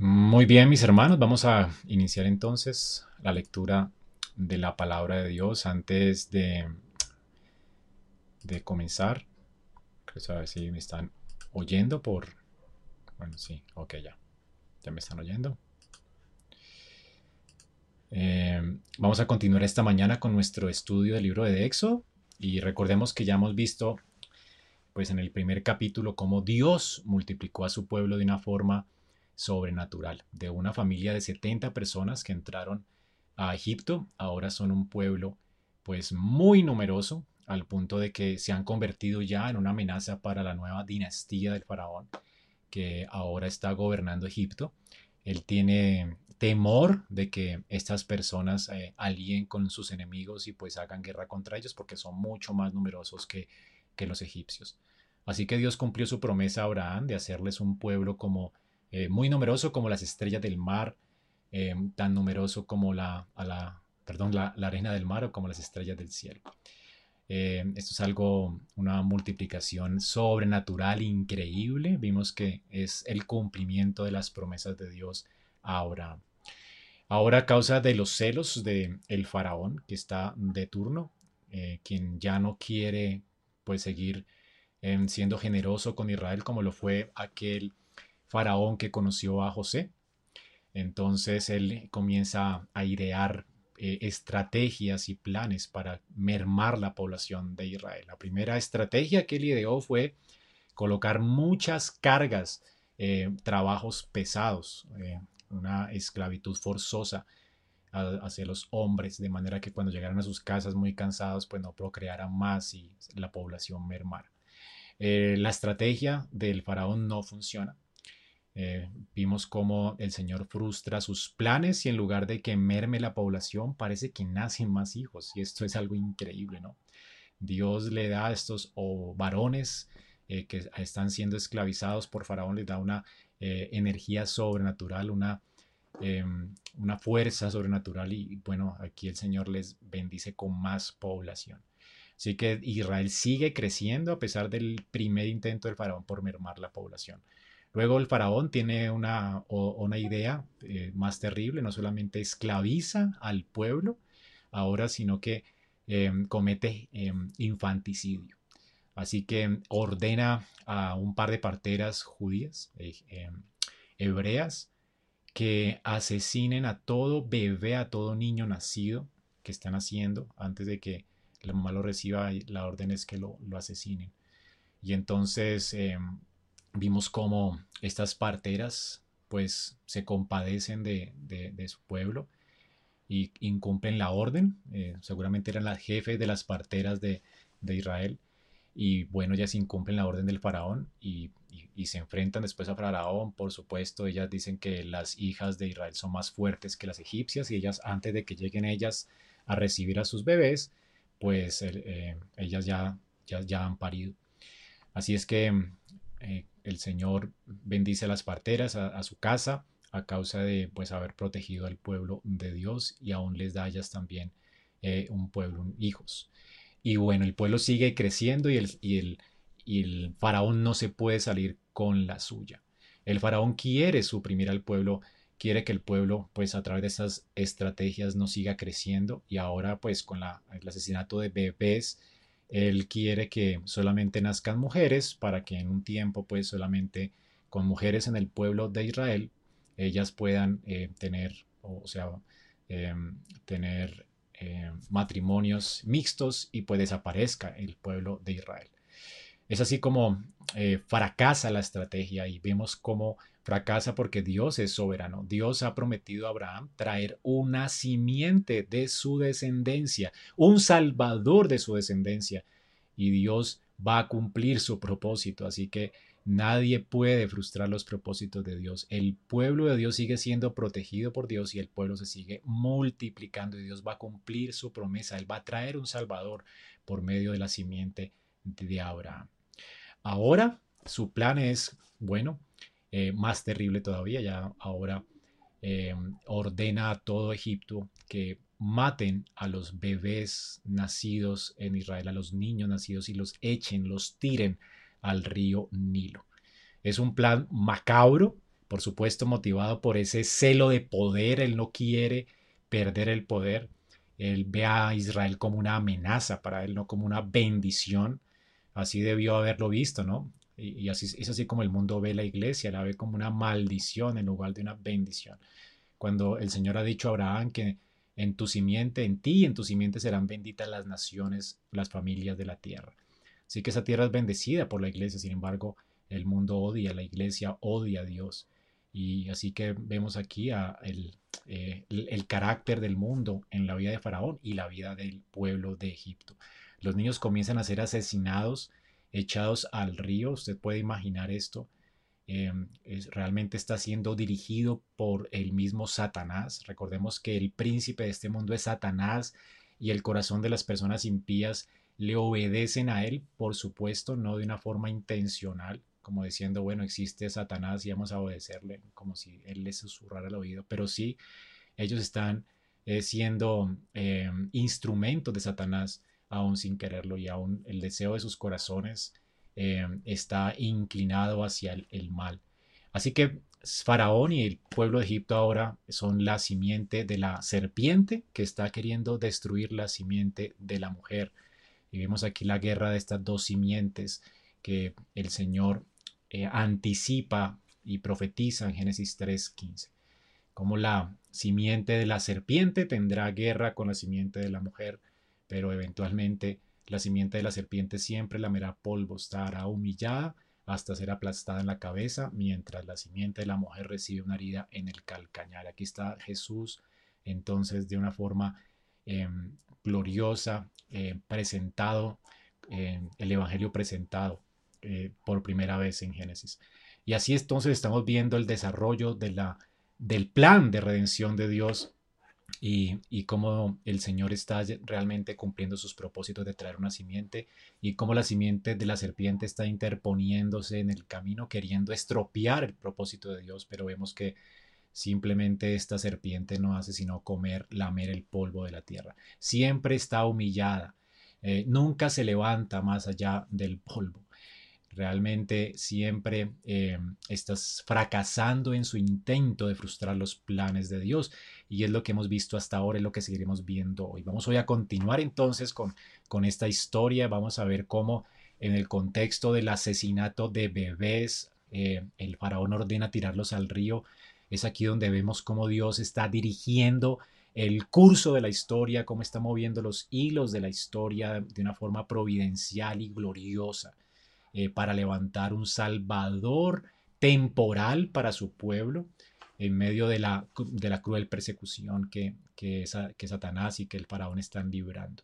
Muy bien, mis hermanos, vamos a iniciar entonces la lectura de la palabra de Dios antes de, de comenzar. Quiero saber si me están oyendo por... Bueno, sí, ok, ya. Ya me están oyendo. Eh, vamos a continuar esta mañana con nuestro estudio del libro de Éxodo y recordemos que ya hemos visto pues en el primer capítulo cómo Dios multiplicó a su pueblo de una forma sobrenatural. De una familia de 70 personas que entraron a Egipto, ahora son un pueblo pues muy numeroso, al punto de que se han convertido ya en una amenaza para la nueva dinastía del faraón, que ahora está gobernando Egipto. Él tiene temor de que estas personas eh, alíen con sus enemigos y pues hagan guerra contra ellos porque son mucho más numerosos que, que los egipcios. Así que Dios cumplió su promesa a Abraham de hacerles un pueblo como eh, muy numeroso como las estrellas del mar, eh, tan numeroso como la, la, perdón, la, arena del mar o como las estrellas del cielo. Eh, esto es algo, una multiplicación sobrenatural increíble. Vimos que es el cumplimiento de las promesas de Dios a Abraham. Ahora a causa de los celos del el faraón que está de turno, quien ya no quiere pues seguir siendo generoso con Israel como lo fue aquel faraón que conoció a José. Entonces él comienza a idear eh, estrategias y planes para mermar la población de Israel. La primera estrategia que él ideó fue colocar muchas cargas, eh, trabajos pesados, eh, una esclavitud forzosa hacia los hombres, de manera que cuando llegaran a sus casas muy cansados, pues no procrearan más y la población mermara. la estrategia del faraón no funciona. Eh, vimos cómo el Señor frustra sus planes y en lugar de que merme la población, parece que nacen más hijos. Y esto es algo increíble, ¿no? Dios le da a estos varones eh, que están siendo esclavizados por Faraón, les da una eh, energía sobrenatural, una, em, una fuerza sobrenatural y bueno, aquí el Señor les bendice con más población. Así que Israel sigue creciendo a pesar del primer intento del Faraón por mermar la población. Luego el faraón tiene una, una idea eh, más terrible, no solamente esclaviza al pueblo ahora, sino que em, comete em, infanticidio. Así que ordena a un par de parteras judías, eh, em, hebreas, que asesinen a todo bebé, a todo niño nacido que están haciendo antes de que la mamá lo reciba. La orden es que lo, lo asesinen. Y entonces vimos cómo estas parteras pues se compadecen de, su pueblo y incumplen la orden. Eh, seguramente eran las jefes de las parteras de, Israel. Y bueno, ellas incumplen la orden del faraón y, se enfrentan después a faraón. Por supuesto, ellas dicen que las hijas de Israel son más fuertes que las egipcias y ellas antes de que lleguen ellas a recibir a sus bebés, pues eh, ellas ya, ya, han parido. Así es que eh, el Señor bendice a las parteras, a, su casa, a causa de pues haber protegido al pueblo de Dios y aún les da a ellas también eh, un pueblo, hijos. Y bueno, el pueblo sigue creciendo y el, y, el, y el faraón no se puede salir con la suya. El faraón quiere suprimir al pueblo, quiere que el pueblo pues a través de esas estrategias no siga creciendo y ahora pues con la, el asesinato de bebés él quiere que solamente nazcan mujeres para que en un tiempo, pues solamente con mujeres en el pueblo de Israel, ellas puedan eh, tener, o sea, em, tener em, matrimonios mixtos y pues desaparezca el pueblo de Israel. Es así como eh, fracasa la estrategia y vemos cómo fracasa porque Dios es soberano. Dios ha prometido a Abraham traer una simiente de su descendencia, un salvador de su descendencia. Y Dios va a cumplir su propósito. Así que nadie puede frustrar los propósitos de Dios. El pueblo de Dios sigue siendo protegido por Dios y el pueblo se sigue multiplicando y Dios va a cumplir su promesa. Él va a traer un salvador por medio de la simiente de Abraham. Ahora su plan es, bueno, eh, más terrible todavía, ya ahora eh, ordena a todo Egipto que maten a los bebés nacidos en Israel, a los niños nacidos y los echen, los tiren al río Nilo. Es un plan macabro, por supuesto motivado por ese celo de poder, él no quiere perder el poder, él ve a Israel como una amenaza para él, no como una bendición, así debió haberlo visto, ¿no? Y, así es así como el mundo ve la iglesia, la ve como una maldición en lugar de una bendición. Cuando el Señor ha dicho a Abraham que en tu simiente, en ti y en tu simiente serán benditas las naciones, las familias de la tierra. Así que esa tierra es bendecida por la iglesia, sin embargo, el mundo odia, la iglesia odia a Dios. Y así que vemos aquí a eh, el, el, carácter del mundo en la vida de Faraón y la vida del pueblo de Egipto. Los niños comienzan a ser asesinados, echados al río. Usted puede imaginar esto. Em, realmente está siendo dirigido por el mismo Satanás. Recordemos que el príncipe de este mundo es Satanás y el corazón de las personas impías le obedecen a él, por supuesto, no de una forma intencional, como diciendo, bueno, existe Satanás y vamos a obedecerle, como si él les susurrara al oído, pero sí, ellos están eh, siendo eh, instrumentos de Satanás, aún sin quererlo, y aún el deseo de sus corazones eh, está inclinado hacia el, mal. Así que Faraón y el pueblo de Egipto ahora son la simiente de la serpiente que está queriendo destruir la simiente de la mujer. Y vemos aquí la guerra de estas dos simientes que el Señor eh, anticipa y profetiza en Génesis 3.15. Como la simiente de la serpiente tendrá guerra con la simiente de la mujer, pero eventualmente la simiente de la serpiente siempre lamerá polvo, estará humillada hasta ser aplastada en la cabeza, mientras la simiente de la mujer recibe una herida en el calcañar. Aquí está Jesús entonces de una forma em, gloriosa, em, presentado, em, el Evangelio presentado eh, por primera vez en Génesis. Y así entonces estamos viendo el desarrollo de la, del plan de redención de Dios y, cómo el Señor está realmente cumpliendo sus propósitos de traer una simiente y cómo la simiente de la serpiente está interponiéndose en el camino queriendo estropear el propósito de Dios, pero vemos que simplemente esta serpiente no hace sino comer, lamer el polvo de la tierra. Siempre está humillada, eh, nunca se levanta más allá del polvo realmente siempre eh, estás fracasando en su intento de frustrar los planes de Dios. Y es lo que hemos visto hasta ahora, es lo que seguiremos viendo hoy. Vamos hoy a continuar entonces con, con esta historia. Vamos a ver cómo en el contexto del asesinato de bebés, eh, el faraón ordena tirarlos al río. Es aquí donde vemos cómo Dios está dirigiendo el curso de la historia, cómo está moviendo los hilos de la historia de una forma providencial y gloriosa. Eh, para levantar un salvador temporal para su pueblo en medio de la, de la cruel persecución que, que, que Satanás y que el faraón están librando.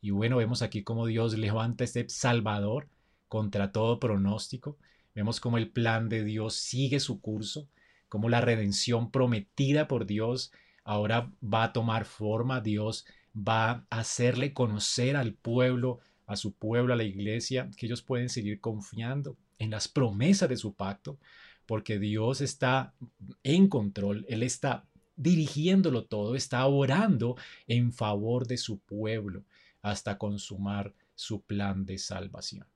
Y bueno, vemos aquí cómo Dios levanta este Salvador contra todo pronóstico. Vemos cómo el plan de Dios sigue su curso, cómo la redención prometida por Dios ahora va a tomar forma. Dios va a hacerle conocer al pueblo a su pueblo, a la iglesia, que ellos pueden seguir confiando en las promesas de su pacto, porque Dios está en control, Él está dirigiéndolo todo, está orando en favor de su pueblo hasta consumar su plan de salvación.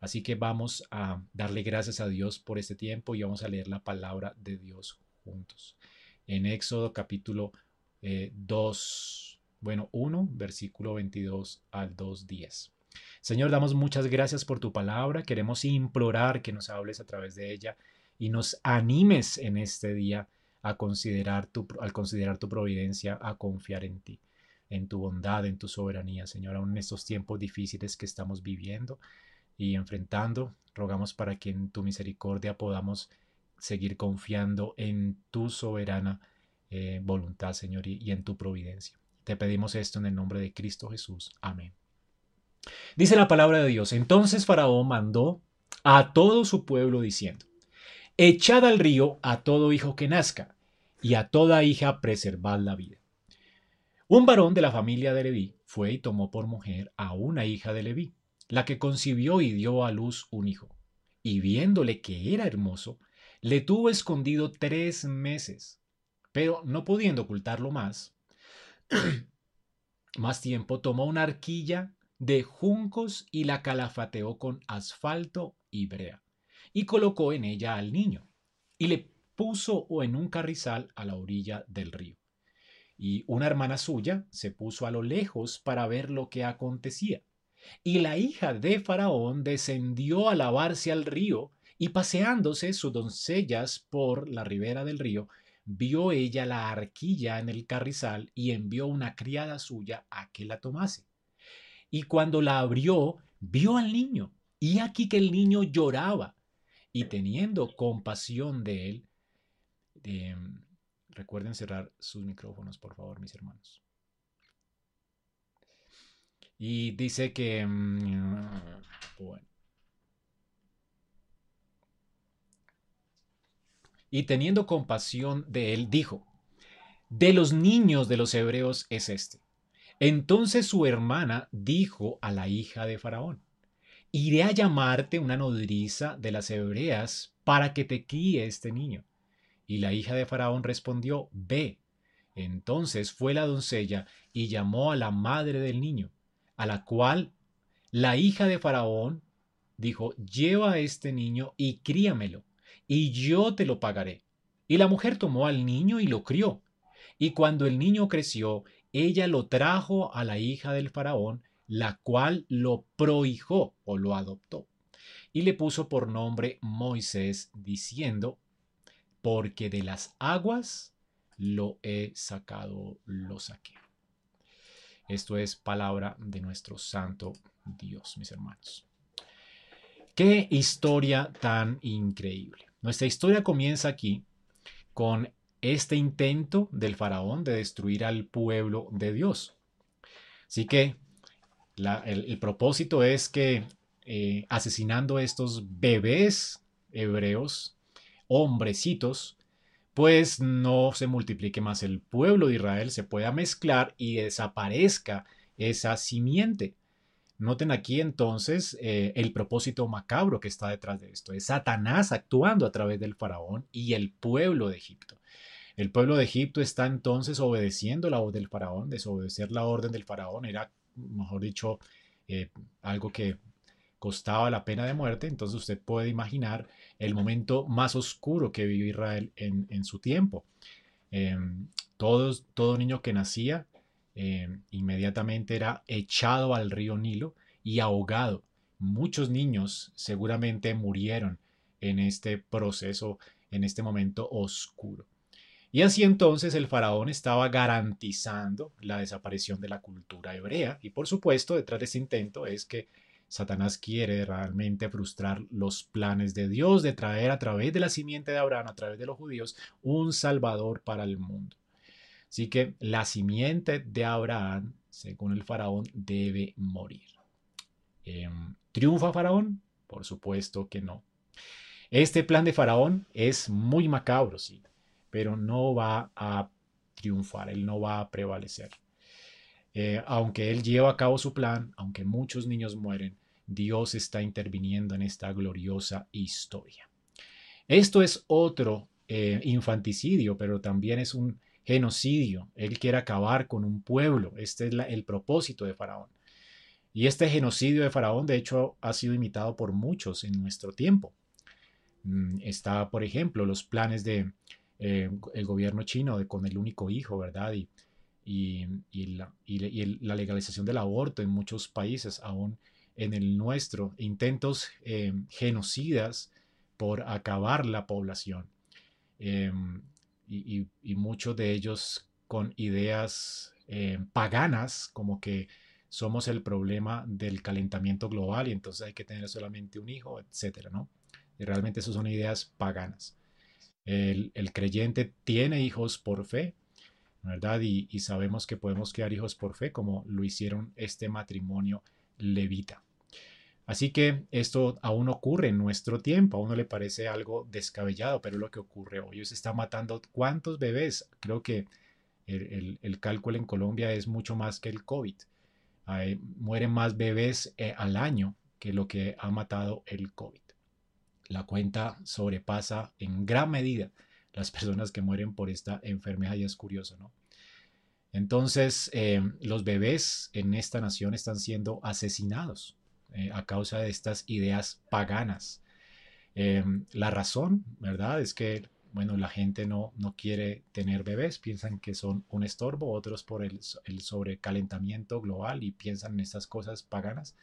Así que vamos a darle gracias a Dios por este tiempo y vamos a leer la palabra de Dios juntos. En Éxodo capítulo 2, eh, bueno, 1, versículo 22 al 2.10. Señor, damos muchas gracias por tu palabra. Queremos implorar que nos hables a través de ella y nos animes en este día a considerar tu, al considerar tu providencia, a confiar en ti, en tu bondad, en tu soberanía, Señor, aún en estos tiempos difíciles que estamos viviendo y enfrentando. Rogamos para que en tu misericordia podamos seguir confiando en tu soberana eh, voluntad, Señor, y en tu providencia. Te pedimos esto en el nombre de Cristo Jesús. Amén. Dice la palabra de Dios, entonces Faraón mandó a todo su pueblo diciendo, echad al río a todo hijo que nazca, y a toda hija preservad la vida. Un varón de la familia de Leví fue y tomó por mujer a una hija de Leví, la que concibió y dio a luz un hijo, y viéndole que era hermoso, le tuvo escondido tres meses, pero no pudiendo ocultarlo más, más tiempo tomó una arquilla de juncos y la calafateó con asfalto y brea, y colocó en ella al niño, y le puso en un carrizal a la orilla del río. Y una hermana suya se puso a lo lejos para ver lo que acontecía. Y la hija de Faraón descendió a lavarse al río, y paseándose sus doncellas por la ribera del río, vio ella la arquilla en el carrizal y envió una criada suya a que la tomase. Y cuando la abrió, vio al niño, y aquí que el niño lloraba, y teniendo compasión de él, em, recuerden cerrar sus micrófonos, por favor, mis hermanos. Y dice que, mm, bueno, y teniendo compasión de él, dijo, de los niños de los hebreos es este. Entonces su hermana dijo a la hija de Faraón, iré a llamarte una nodriza de las hebreas para que te críe este niño. Y la hija de Faraón respondió, ve. Entonces fue la doncella y llamó a la madre del niño, a la cual la hija de Faraón dijo, lleva a este niño y críamelo y yo te lo pagaré. Y la mujer tomó al niño y lo crió. Y cuando el niño creció, ella lo trajo a la hija del faraón, la cual lo prohijó o lo adoptó. Y le puso por nombre Moisés, diciendo, porque de las aguas lo he sacado, lo saqué. Esto es palabra de nuestro santo Dios, mis hermanos. Qué historia tan increíble. Nuestra historia comienza aquí con este intento del faraón de destruir al pueblo de Dios. Así que el, propósito es que eh, asesinando a estos bebés hebreos, hombrecitos, pues no se multiplique más el pueblo de Israel, se pueda mezclar y desaparezca esa simiente. Noten aquí entonces eh, el propósito macabro que está detrás de esto. Es Satanás actuando a través del faraón y el pueblo de Egipto. El pueblo de Egipto está entonces obedeciendo la voz del faraón. Desobedecer la orden del faraón era, mejor dicho, eh, algo que costaba la pena de muerte. Entonces usted puede imaginar el momento más oscuro que vivió Israel en, su tiempo. Em, todos, todo niño que nacía eh, inmediatamente era echado al río Nilo y ahogado. Muchos niños seguramente murieron en este proceso, en este momento oscuro. Y así entonces el faraón estaba garantizando la desaparición de la cultura hebrea. Y por supuesto, detrás de ese intento es que Satanás quiere realmente frustrar los planes de Dios de traer a través de la simiente de Abraham, a través de los judíos, un salvador para el mundo. Así que la simiente de Abraham, según el faraón, debe morir. Em, ¿Triunfa faraón? Por supuesto que no. Este plan de faraón es muy macabro, sí, pero no va a triunfar, él no va a prevalecer. Eh, aunque él lleva a cabo su plan, aunque muchos niños mueren, Dios está interviniendo en esta gloriosa historia. Esto es otro eh, infanticidio, pero también es un genocidio. Él quiere acabar con un pueblo. Este es el propósito de Faraón. Y este genocidio de Faraón, de hecho, ha sido imitado por muchos en nuestro tiempo. Mm, está, por ejemplo, los planes de eh, el gobierno chino de, con el único hijo, ¿verdad? Y, y, la, legalización del aborto en muchos países, aún en el nuestro, intentos eh, genocidas por acabar la población. Em, y, muchos de ellos con ideas eh, paganas, como que somos el problema del calentamiento global y entonces hay que tener solamente un hijo, etcétera, ¿no? Y realmente esas son ideas paganas. El, creyente tiene hijos por fe, ¿verdad? Y, sabemos que podemos crear hijos por fe, como lo hicieron este matrimonio levita. Así que esto aún ocurre en nuestro tiempo, a uno le parece algo descabellado, pero lo que ocurre hoy. Se está matando cuántos bebés. Creo que el, cálculo en Colombia es mucho más que el COVID. mueren más bebés eh, al año que lo que ha matado el COVID. La cuenta sobrepasa en gran medida las personas que mueren por esta enfermedad y es curioso, ¿no? Entonces, eh, los bebés en esta nación están siendo asesinados eh, a causa de estas ideas paganas. Em, la razón, ¿verdad? Es que bueno, la gente no, no quiere tener bebés, piensan que son un estorbo, otros por el, el sobrecalentamiento global y piensan en estas cosas paganas,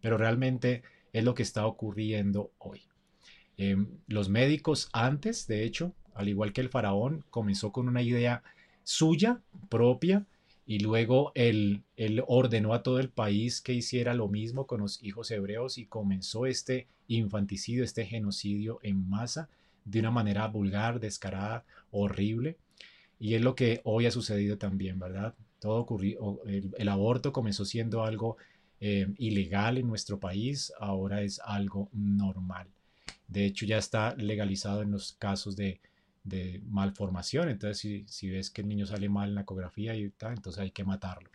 pero realmente es lo que está ocurriendo hoy. Em, los médicos antes, de hecho, al igual que el faraón, comenzó con una idea suya, propia, y luego él, ordenó a todo el país que hiciera lo mismo con los hijos hebreos y comenzó este infanticidio, este genocidio en masa de una manera vulgar, descarada, horrible. Y es lo que hoy ha sucedido también, ¿verdad? Todo ocurrió, el, aborto comenzó siendo algo eh, ilegal en nuestro país, ahora es algo normal. De hecho, ya está legalizado en los casos de, de malformación. Entonces, si, si, ves que el niño sale mal en la ecografía, y tal, entonces hay que matarlo.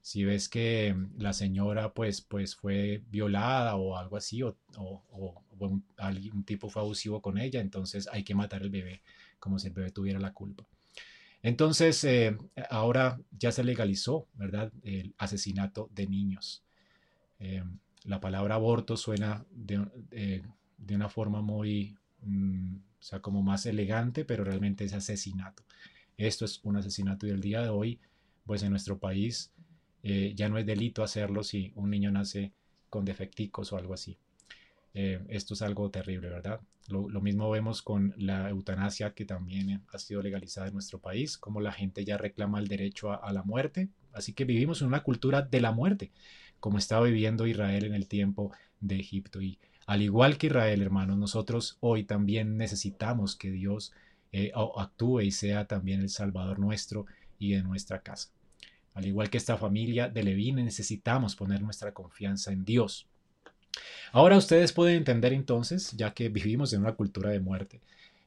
Si ves que la señora pues, pues fue violada o algo así, o, o, o un, algún tipo fue abusivo con ella, entonces hay que matar al bebé, como si el bebé tuviera la culpa. Entonces, eh, ahora ya se legalizó, ¿verdad? El asesinato de niños. Eh, la palabra aborto suena de, eh, de una forma muy, mm, o sea, como más elegante, pero realmente es asesinato. Esto es un asesinato y el día de hoy, pues en nuestro país ya no es delito hacerlo si un niño nace con defecticos o algo así. Eh, esto es algo terrible, ¿verdad? Lo, mismo vemos con la eutanasia que también ha sido legalizada en nuestro país, como la gente ya reclama el derecho a, la muerte. Así que vivimos en una cultura de la muerte, como estaba viviendo Israel en el tiempo de Egipto. Y al igual que Israel, hermanos, nosotros hoy también necesitamos que Dios eh, actúe y sea también el Salvador nuestro y de nuestra casa. Al igual que esta familia de Leví, necesitamos poner nuestra confianza en Dios Ahora ustedes pueden entender entonces, ya que vivimos en una cultura de muerte,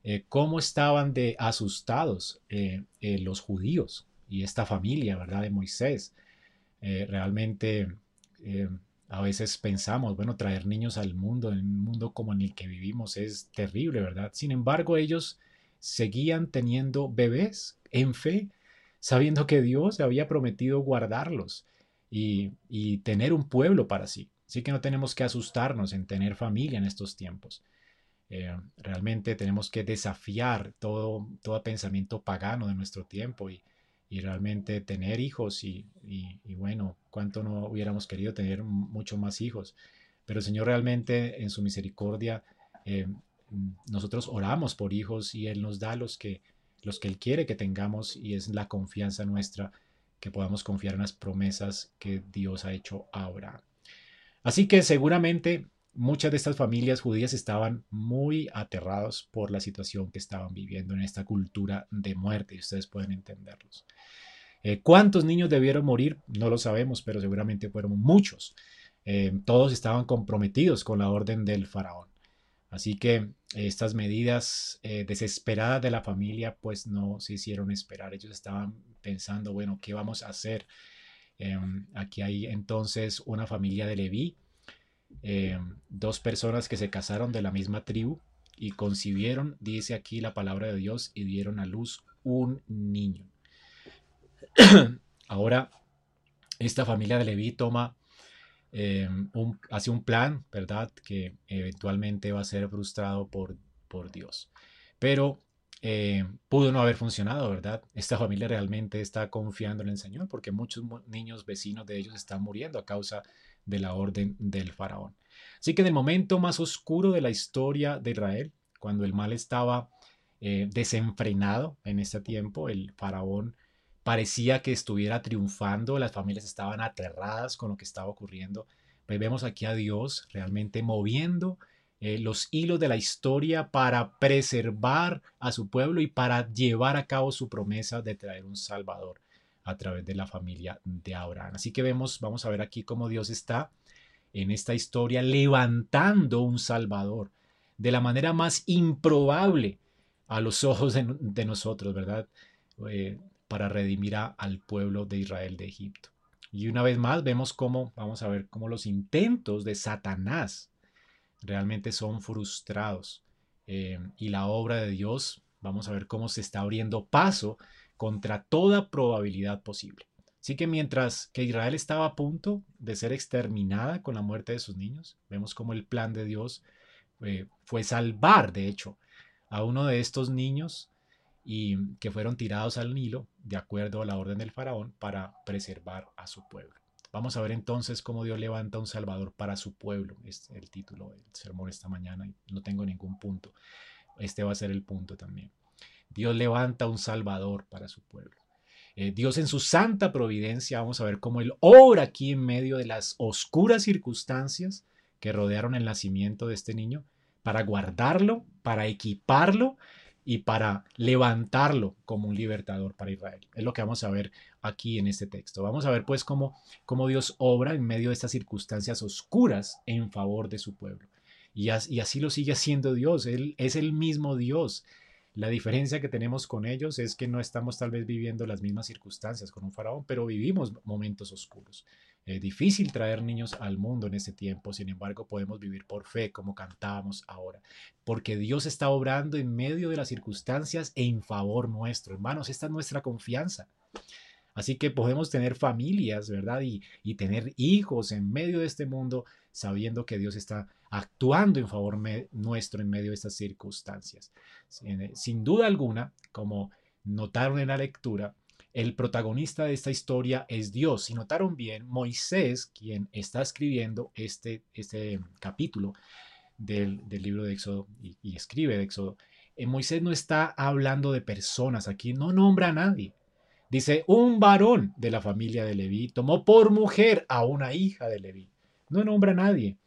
eh, cómo estaban de asustados eh, los judíos y esta familia, ¿verdad? De Moisés. realmente a veces pensamos, bueno, traer niños al mundo, en un mundo como en el que vivimos, es terrible, ¿verdad? Sin embargo, ellos seguían teniendo bebés en fe, sabiendo que Dios había prometido guardarlos y, y tener un pueblo para sí. Así que no tenemos que asustarnos en tener familia en estos tiempos. Eh, realmente tenemos que desafiar todo, todo pensamiento pagano de nuestro tiempo y, realmente tener hijos y, bueno, cuánto no hubiéramos querido tener mucho más hijos. Pero el Señor realmente en su misericordia, eh, nosotros oramos por hijos y Él nos da los que, los que Él quiere que tengamos y es la confianza nuestra que podamos confiar en las promesas que Dios ha hecho ahora. Así que seguramente muchas de estas familias judías estaban muy aterrados por la situación que estaban viviendo en esta cultura de muerte y ustedes pueden entenderlos. Eh, ¿Cuántos niños debieron morir? No lo sabemos, pero seguramente fueron muchos. Eh, todos estaban comprometidos con la orden del faraón. Así que estas medidas eh, desesperadas de la familia pues no se hicieron esperar. Ellos estaban pensando, bueno, ¿qué vamos a hacer? Em, aquí hay entonces una familia de Leví, em, dos personas que se casaron de la misma tribu y concibieron, dice aquí la palabra de Dios, y dieron a luz un niño. Ahora, esta familia de Leví toma, em, un, hace un plan, ¿verdad? Que eventualmente va a ser frustrado por, por Dios. Pero eh, pudo no haber funcionado, ¿verdad? Esta familia realmente está confiando en el Señor porque muchos niños vecinos de ellos están muriendo a causa de la orden del faraón. Así que en el momento más oscuro de la historia de Israel, cuando el mal estaba eh, desenfrenado en este tiempo, el faraón parecía que estuviera triunfando, las familias estaban aterradas con lo que estaba ocurriendo. Pues vemos aquí a Dios realmente moviendo eh, los hilos de la historia para preservar a su pueblo y para llevar a cabo su promesa de traer un Salvador a través de la familia de Abraham. Así que vemos, vamos a ver aquí cómo Dios está en esta historia levantando un Salvador de la manera más improbable a los ojos de, nosotros, ¿verdad? Eh, para redimir al pueblo de Israel de Egipto. Y una vez más vemos cómo, vamos a ver cómo los intentos de Satanás realmente son frustrados. Eh, y la obra de Dios, vamos a ver cómo se está abriendo paso contra toda probabilidad posible. Así que mientras que Israel estaba a punto de ser exterminada con la muerte de sus niños, vemos cómo el plan de Dios eh, fue salvar, de hecho, a uno de estos niños y que fueron tirados al Nilo de acuerdo a la orden del faraón para preservar a su pueblo. Vamos a ver entonces cómo Dios levanta un Salvador para su pueblo. Es el título del sermón esta mañana y no tengo ningún punto. Este va a ser el punto también. Dios levanta un Salvador para su pueblo. Eh, Dios en su santa providencia, vamos a ver cómo Él obra aquí en medio de las oscuras circunstancias que rodearon el nacimiento de este niño, para guardarlo, para equiparlo y para levantarlo como un libertador para Israel. Es lo que vamos a ver aquí en este texto. Vamos a ver pues cómo, cómo Dios obra en medio de estas circunstancias oscuras en favor de su pueblo. Y, y así lo sigue haciendo Dios. Él es el mismo Dios. La diferencia que tenemos con ellos es que no estamos tal vez viviendo las mismas circunstancias con un faraón, pero vivimos momentos oscuros. Es difícil traer niños al mundo en ese tiempo, sin embargo podemos vivir por fe como cantábamos ahora, porque Dios está obrando en medio de las circunstancias e en favor nuestro. Hermanos, esta es nuestra confianza. Así que podemos tener familias, ¿verdad? Y, y tener hijos en medio de este mundo sabiendo que Dios está actuando en favor nuestro en medio de estas circunstancias. Sin, sin duda alguna, como notaron en la lectura, el protagonista de esta historia es Dios. Si notaron bien, Moisés, quien está escribiendo este, este capítulo del, libro de Éxodo y, escribe de Éxodo, eh, Moisés no está hablando de personas aquí, no nombra a nadie. Dice, un varón de la familia de Leví tomó por mujer a una hija de Leví. No nombra a nadie.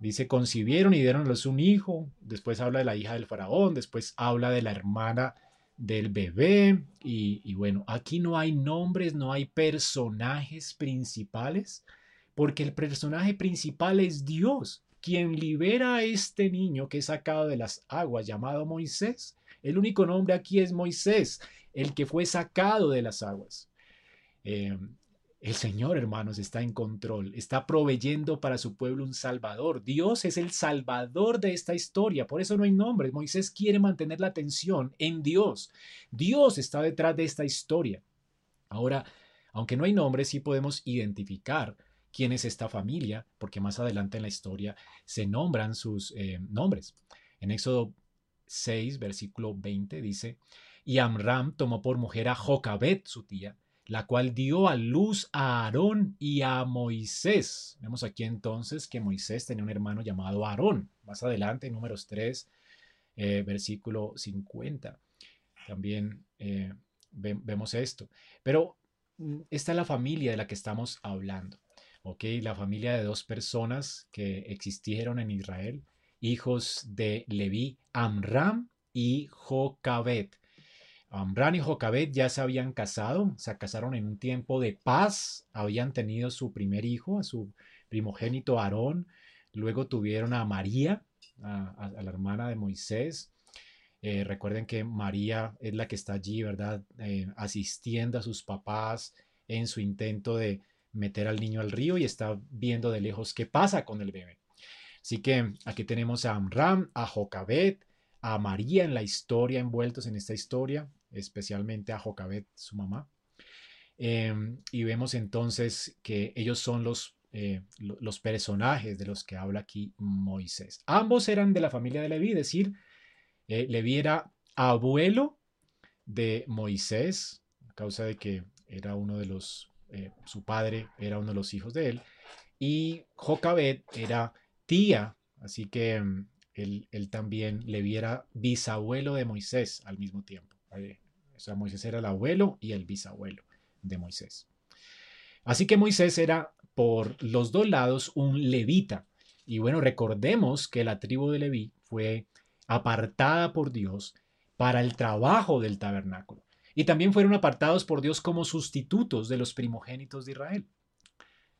Dice, concibieron y dieronles un hijo. Después habla de la hija del faraón. Después habla de la hermana del bebé. Y, bueno, aquí no hay nombres, no hay personajes principales, porque el personaje principal es Dios, quien libera a este niño que es sacado de las aguas, llamado Moisés. El único nombre aquí es Moisés, el que fue sacado de las aguas. Eh, el Señor, hermanos, está en control, está proveyendo para su pueblo un Salvador. Dios es el Salvador de esta historia, por eso no hay nombre. Moisés quiere mantener la atención en Dios. Dios está detrás de esta historia. Ahora, aunque no hay nombre, sí podemos identificar quién es esta familia, porque más adelante en la historia se nombran sus eh, nombres. En Éxodo 6, versículo 20 dice, y Amram tomó por mujer a Jocabet, su tía, la cual dio a luz a Aarón y a Moisés. Vemos aquí entonces que Moisés tenía un hermano llamado Aarón. Más adelante, en números 3, eh, versículo 50. También eh, vemos esto. Pero mm, esta es la familia de la que estamos hablando. ¿ok? La familia de dos personas que existieron en Israel, hijos de Leví, Amram y Jocabet. Amran y Jocabet ya se habían casado, se casaron en un tiempo de paz, habían tenido su primer hijo, a su primogénito Aarón, luego tuvieron a María, a, la hermana de Moisés. Eh, recuerden que María es la que está allí, ¿verdad? Eh, asistiendo a sus papás en su intento de meter al niño al río y está viendo de lejos qué pasa con el bebé. Así que aquí tenemos a Amram, a Jocabet, a María en la historia, envueltos en esta historia especialmente a Jocabet, su mamá. Em, y vemos entonces que ellos son los, eh, los personajes de los que habla aquí Moisés. Ambos eran de la familia de Leví, es decir, eh, Leví era abuelo de Moisés, a causa de que era uno de los, eh, su padre era uno de los hijos de él, y Jocabet era tía, así que em, él, él también Leví era bisabuelo de Moisés al mismo tiempo. Moisés era el abuelo y el bisabuelo de Moisés. Así que Moisés era por los dos lados un levita. Y bueno, recordemos que la tribu de Leví fue apartada por Dios para el trabajo del tabernáculo. Y también fueron apartados por Dios como sustitutos de los primogénitos de Israel.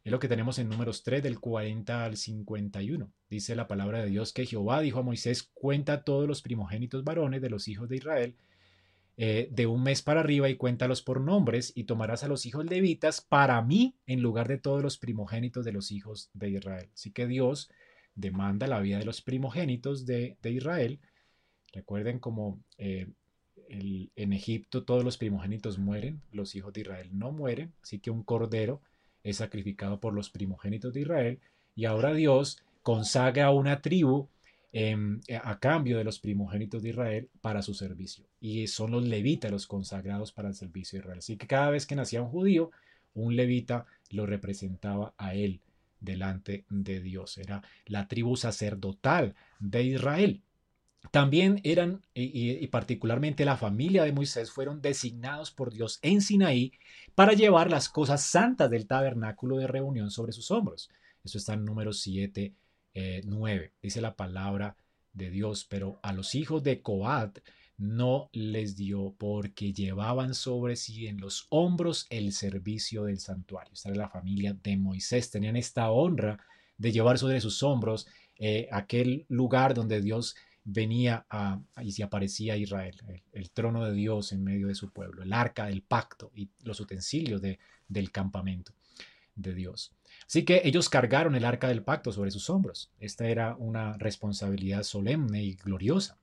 Es lo que tenemos en números 3 del 40 al 51. Dice la palabra de Dios que Jehová dijo a Moisés, cuenta todos los primogénitos varones de los hijos de Israel eh, de un mes para arriba y cuéntalos por nombres y tomarás a los hijos levitas para mí en lugar de todos los primogénitos de los hijos de Israel. Así que Dios demanda la vida de los primogénitos de, Israel. Recuerden como eh, en Egipto todos los primogénitos mueren, los hijos de Israel no mueren, así que un cordero es sacrificado por los primogénitos de Israel y ahora Dios consagra a una tribu em, a cambio de los primogénitos de Israel para su servicio. Y son los levitas los consagrados para el servicio de Israel. Así que cada vez que nacía un judío, un levita lo representaba a él delante de Dios. Era la tribu sacerdotal de Israel. También eran, y, particularmente la familia de Moisés, fueron designados por Dios en Sinaí para llevar las cosas santas del tabernáculo de reunión sobre sus hombros. Eso está en número 7, 9. Eh, Dice la palabra de Dios, pero a los hijos de Coat no les dio porque llevaban sobre sí en los hombros el servicio del santuario. Esta era la familia de Moisés. Tenían esta honra de llevar sobre sus hombros eh, aquel lugar donde Dios venía y se aparecía a Israel, el, trono de Dios en medio de su pueblo, el arca del pacto y los utensilios de, del campamento de Dios. Así que ellos cargaron el arca del pacto sobre sus hombros. Esta era una responsabilidad solemne y gloriosa.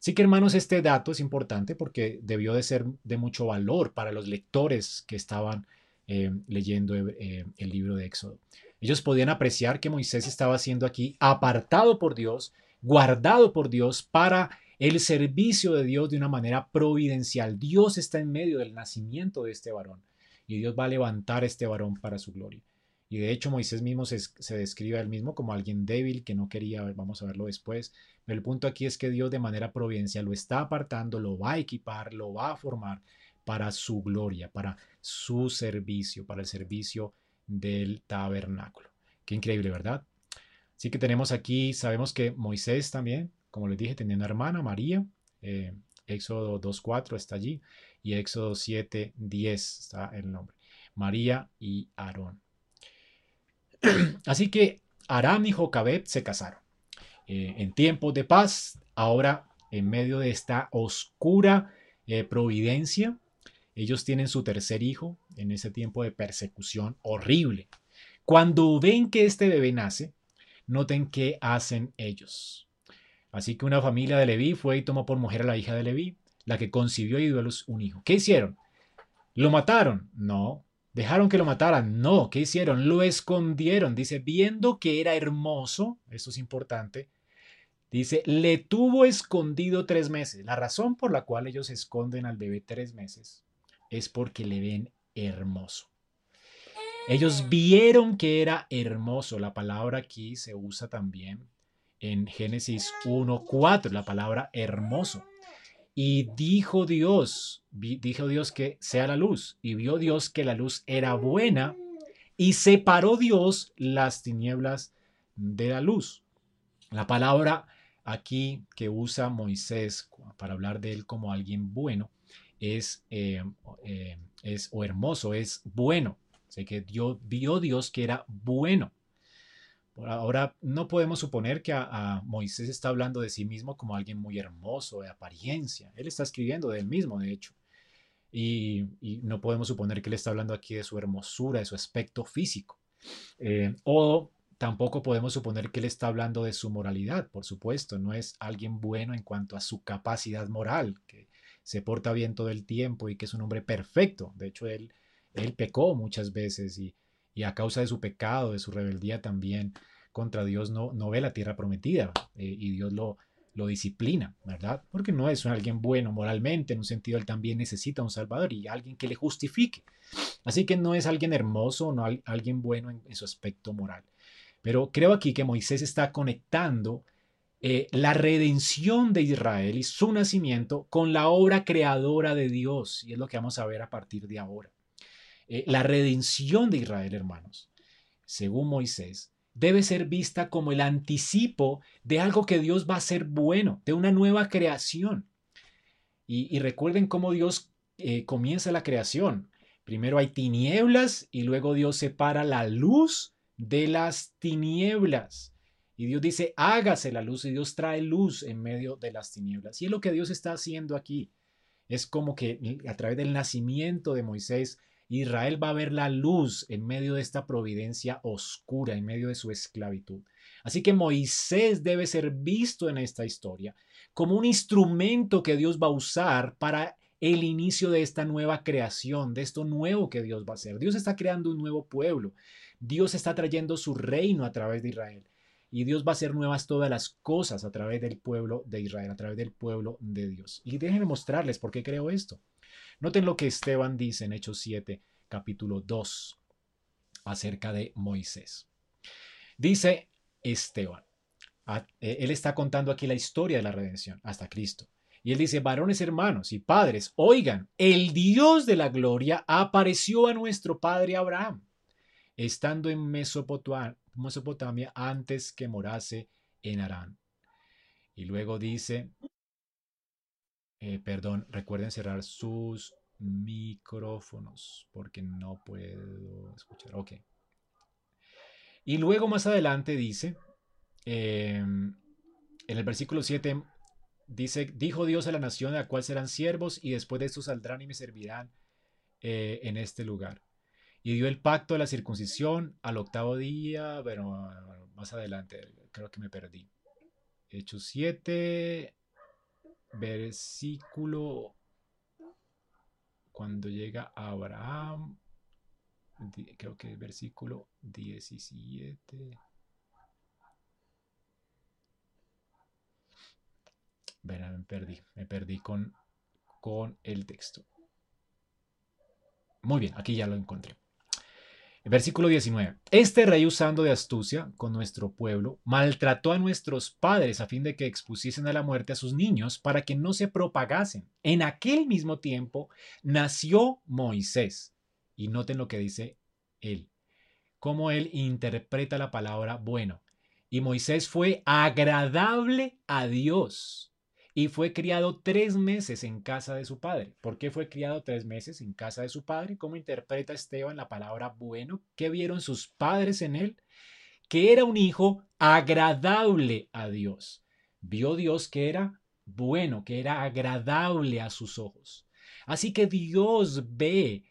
Así que hermanos, este dato es importante porque debió de ser de mucho valor para los lectores que estaban eh, leyendo eh, el libro de Éxodo. Ellos podían apreciar que Moisés estaba siendo aquí apartado por Dios guardado por Dios para el servicio de Dios de una manera providencial. Dios está en medio del nacimiento de este varón y Dios va a levantar a este varón para su gloria. Y de hecho Moisés mismo se, describe a él mismo como alguien débil que no quería, vamos a verlo después, pero el punto aquí es que Dios de manera providencial lo está apartando, lo va a equipar, lo va a formar para su gloria, para su servicio, para el servicio del tabernáculo. Qué increíble, ¿verdad? Así que tenemos aquí, sabemos que Moisés también, como les dije, tenía una hermana, María. Eh, Éxodo 2.4 está allí y Éxodo 7.10 está el nombre. María y Aarón. Así que Aram y Jocabet se casaron. Eh, en tiempos de paz, ahora en medio de esta oscura eh, providencia, ellos tienen su tercer hijo en ese tiempo de persecución horrible. Cuando ven que este bebé nace, Noten qué hacen ellos. Así que una familia de Leví fue y tomó por mujer a la hija de Leví, la que concibió y dio a luz un hijo. ¿Qué hicieron? ¿Lo mataron? No. ¿Dejaron que lo mataran? No. ¿Qué hicieron? Lo escondieron. Dice, viendo que era hermoso, esto es importante, dice, le tuvo escondido tres meses. La razón por la cual ellos esconden al bebé tres meses es porque le ven hermoso. Ellos vieron que era hermoso. La palabra aquí se usa también en Génesis 1.4, la palabra hermoso. Y dijo Dios, dijo Dios que sea la luz. Y vio Dios que la luz era buena y separó Dios las tinieblas de la luz. La palabra aquí que usa Moisés para hablar de él como alguien bueno es, eh, eh, es o hermoso, es bueno. Sé que Dios, vio Dios que era bueno. Ahora, no podemos suponer que a, Moisés está hablando de sí mismo como alguien muy hermoso, de apariencia. Él está escribiendo de él mismo, de hecho. Y, no podemos suponer que él está hablando aquí de su hermosura, de su aspecto físico. Eh, o tampoco podemos suponer que él está hablando de su moralidad, por supuesto. No es alguien bueno en cuanto a su capacidad moral, que se porta bien todo el tiempo y que es un hombre perfecto. De hecho, él él pecó muchas veces y, a causa de su pecado, de su rebeldía también contra Dios no, no ve la tierra prometida eh, y Dios lo, lo disciplina, ¿verdad? Porque no es alguien bueno moralmente, en un sentido él también necesita un Salvador y alguien que le justifique. Así que no es alguien hermoso, no alguien bueno en, su aspecto moral. Pero creo aquí que Moisés está conectando eh, la redención de Israel y su nacimiento con la obra creadora de Dios. Y es lo que vamos a ver a partir de ahora. Eh, la redención de Israel, hermanos, según Moisés, debe ser vista como el anticipo de algo que Dios va a hacer bueno, de una nueva creación. Y, recuerden cómo Dios eh, comienza la creación. Primero hay tinieblas y luego Dios separa la luz de las tinieblas. Y Dios dice, hágase la luz y Dios trae luz en medio de las tinieblas. Y es lo que Dios está haciendo aquí. Es como que a través del nacimiento de Moisés, Israel va a ver la luz en medio de esta providencia oscura, en medio de su esclavitud. Así que Moisés debe ser visto en esta historia como un instrumento que Dios va a usar para el inicio de esta nueva creación, de esto nuevo que Dios va a hacer. Dios está creando un nuevo pueblo. Dios está trayendo su reino a través de Israel. y Dios va a hacer nuevas todas las cosas a través del pueblo de Israel, a través del pueblo de Dios. Y déjenme mostrarles por qué creo esto. Noten lo que Esteban dice en Hechos 7, capítulo 2, acerca de Moisés. Dice Esteban, eh, él está contando aquí la historia de la redención hasta Cristo. Y él dice, varones hermanos y padres, oigan, el Dios de la gloria apareció a nuestro padre Abraham, estando en Mesopotamia antes que morase en Arán. Y luego dice, eh, perdón, recuerden cerrar sus micrófonos porque no puedo escuchar. Ok. Y luego más adelante dice, em, en el versículo 7, dice, dijo Dios a la nación a la cual serán siervos y después de esto saldrán y me servirán eh, en este lugar. Y dio el pacto de la circuncisión al octavo día, bueno, más adelante, creo que me perdí. Hechos 7, versículo, cuando llega Abraham, creo que es versículo 17. Verán, me perdí, me perdí con, con el texto. Muy bien, aquí ya lo encontré. Versículo 19. Este rey usando de astucia con nuestro pueblo, maltrató a nuestros padres a fin de que expusiesen a la muerte a sus niños para que no se propagasen. En aquel mismo tiempo nació Moisés. Y noten lo que dice él, cómo él interpreta la palabra bueno. Y Moisés fue agradable a Dios y fue criado tres meses en casa de su padre. ¿Por qué fue criado tres meses en casa de su padre? ¿Cómo interpreta Esteban la palabra bueno? ¿Qué vieron sus padres en él? Que era un hijo agradable a Dios. Vio Dios que era bueno, que era agradable a sus ojos. Así que Dios ve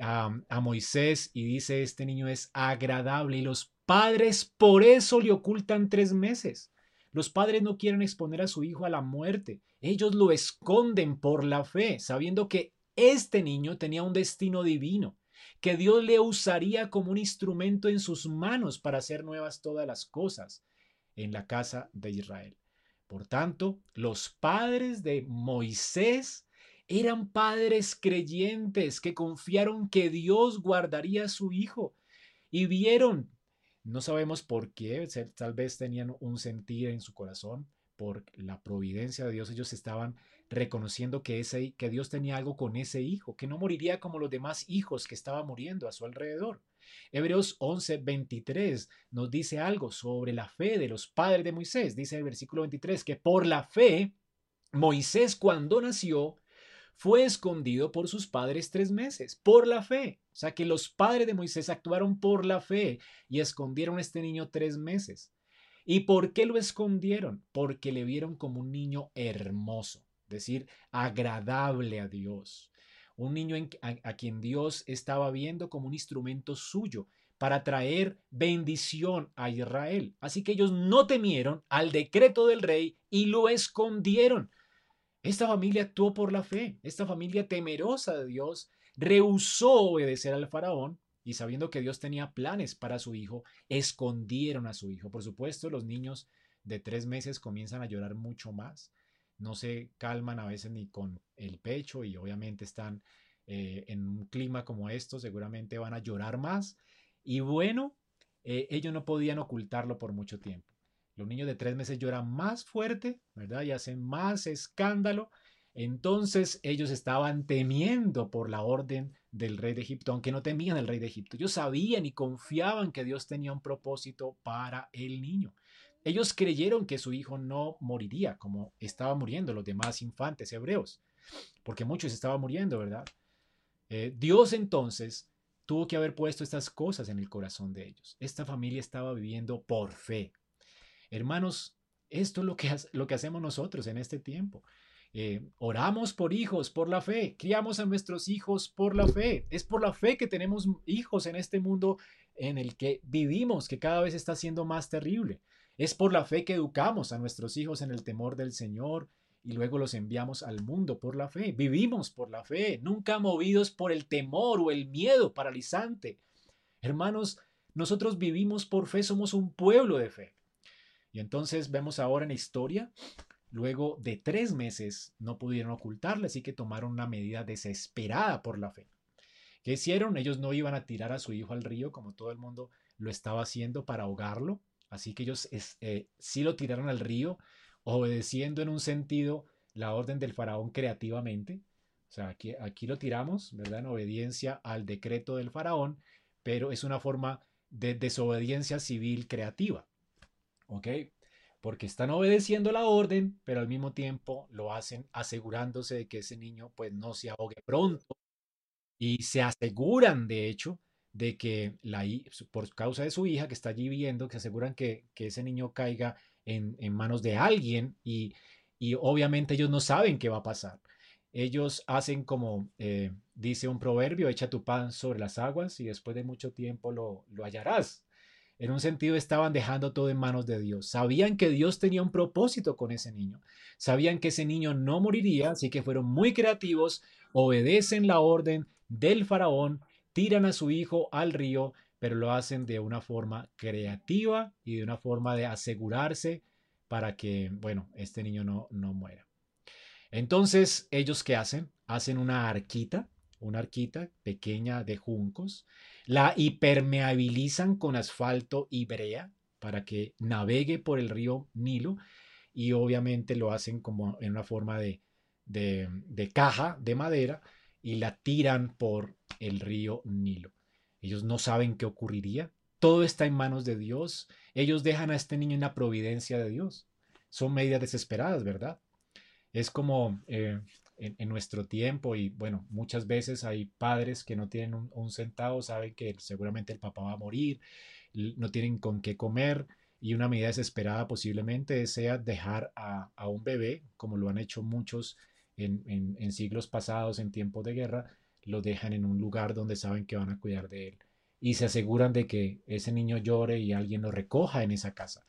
a, a Moisés y dice, este niño es agradable y los padres por eso le ocultan tres meses los padres no quieren exponer a su hijo a la muerte. Ellos lo esconden por la fe, sabiendo que este niño tenía un destino divino, que Dios le usaría como un instrumento en sus manos para hacer nuevas todas las cosas en la casa de Israel. Por tanto, los padres de Moisés eran padres creyentes que confiaron que Dios guardaría a su hijo y vieron no sabemos por qué, tal vez tenían un sentir en su corazón por la providencia de Dios. Ellos estaban reconociendo que, ese, que Dios tenía algo con ese hijo, que no moriría como los demás hijos que estaban muriendo a su alrededor. Hebreos 11, 23 nos dice algo sobre la fe de los padres de Moisés. Dice el versículo 23 que por la fe, Moisés cuando nació fue escondido por sus padres tres meses, por la fe. O sea que los padres de Moisés actuaron por la fe y escondieron a este niño tres meses. ¿Y por qué lo escondieron? Porque le vieron como un niño hermoso, es decir, agradable a Dios. Un niño a quien Dios estaba viendo como un instrumento suyo para traer bendición a Israel. Así que ellos no temieron al decreto del rey y lo escondieron. Esta familia actuó por la fe, esta familia temerosa de Dios rehusó obedecer al faraón y sabiendo que Dios tenía planes para su hijo, escondieron a su hijo. Por supuesto, los niños de tres meses comienzan a llorar mucho más, no se calman a veces ni con el pecho y obviamente están eh, en un clima como esto, seguramente van a llorar más. Y bueno, eh, ellos no podían ocultarlo por mucho tiempo. Los niños de tres meses lloran más fuerte, ¿verdad? Y hacen más escándalo. Entonces ellos estaban temiendo por la orden del rey de Egipto, aunque no temían al rey de Egipto. Ellos sabían y confiaban que Dios tenía un propósito para el niño. Ellos creyeron que su hijo no moriría como estaban muriendo los demás infantes hebreos, porque muchos estaban muriendo, ¿verdad? Eh, Dios entonces tuvo que haber puesto estas cosas en el corazón de ellos. Esta familia estaba viviendo por fe, Hermanos, esto es lo que, lo que hacemos nosotros en este tiempo. Eh, oramos por hijos, por la fe, criamos a nuestros hijos por la fe. Es por la fe que tenemos hijos en este mundo en el que vivimos, que cada vez está siendo más terrible. Es por la fe que educamos a nuestros hijos en el temor del Señor y luego los enviamos al mundo por la fe. Vivimos por la fe, nunca movidos por el temor o el miedo paralizante. Hermanos, nosotros vivimos por fe, somos un pueblo de fe. Y entonces vemos ahora en la historia, luego de tres meses no pudieron ocultarle, así que tomaron una medida desesperada por la fe. ¿Qué hicieron? Ellos no iban a tirar a su hijo al río como todo el mundo lo estaba haciendo para ahogarlo, así que ellos eh, sí lo tiraron al río, obedeciendo en un sentido la orden del faraón creativamente. O sea, aquí, aquí lo tiramos, ¿verdad? En obediencia al decreto del faraón, pero es una forma de desobediencia civil creativa. ¿Ok? Porque están obedeciendo la orden, pero al mismo tiempo lo hacen asegurándose de que ese niño pues no se ahogue pronto y se aseguran, de hecho, de que la, por causa de su hija que está allí viviendo, que aseguran que, que ese niño caiga en, en manos de alguien y, y, obviamente ellos no saben qué va a pasar. Ellos hacen como eh, dice un proverbio, echa tu pan sobre las aguas y después de mucho tiempo lo, lo hallarás. En un sentido estaban dejando todo en manos de Dios. Sabían que Dios tenía un propósito con ese niño. Sabían que ese niño no moriría, así que fueron muy creativos, obedecen la orden del faraón, tiran a su hijo al río, pero lo hacen de una forma creativa y de una forma de asegurarse para que, bueno, este niño no, no muera. Entonces, ¿ellos qué hacen? Hacen una arquita, una arquita pequeña de juncos, la hipermeabilizan con asfalto y brea para que navegue por el río Nilo y obviamente lo hacen como en una forma de, de, caja de madera y la tiran por el río Nilo. Ellos no saben qué ocurriría. Todo está en manos de Dios. Ellos dejan a este niño en la providencia de Dios. Son medidas desesperadas, ¿verdad? Es como eh, en, nuestro tiempo y bueno, muchas veces hay padres que no tienen un, centavo, saben que seguramente el papá va a morir, no tienen con qué comer y una medida desesperada posiblemente sea dejar a, a un bebé, como lo han hecho muchos en, siglos pasados, en tiempos de guerra, lo dejan en un lugar donde saben que van a cuidar de él y se aseguran de que ese niño llore y alguien lo recoja en esa casa.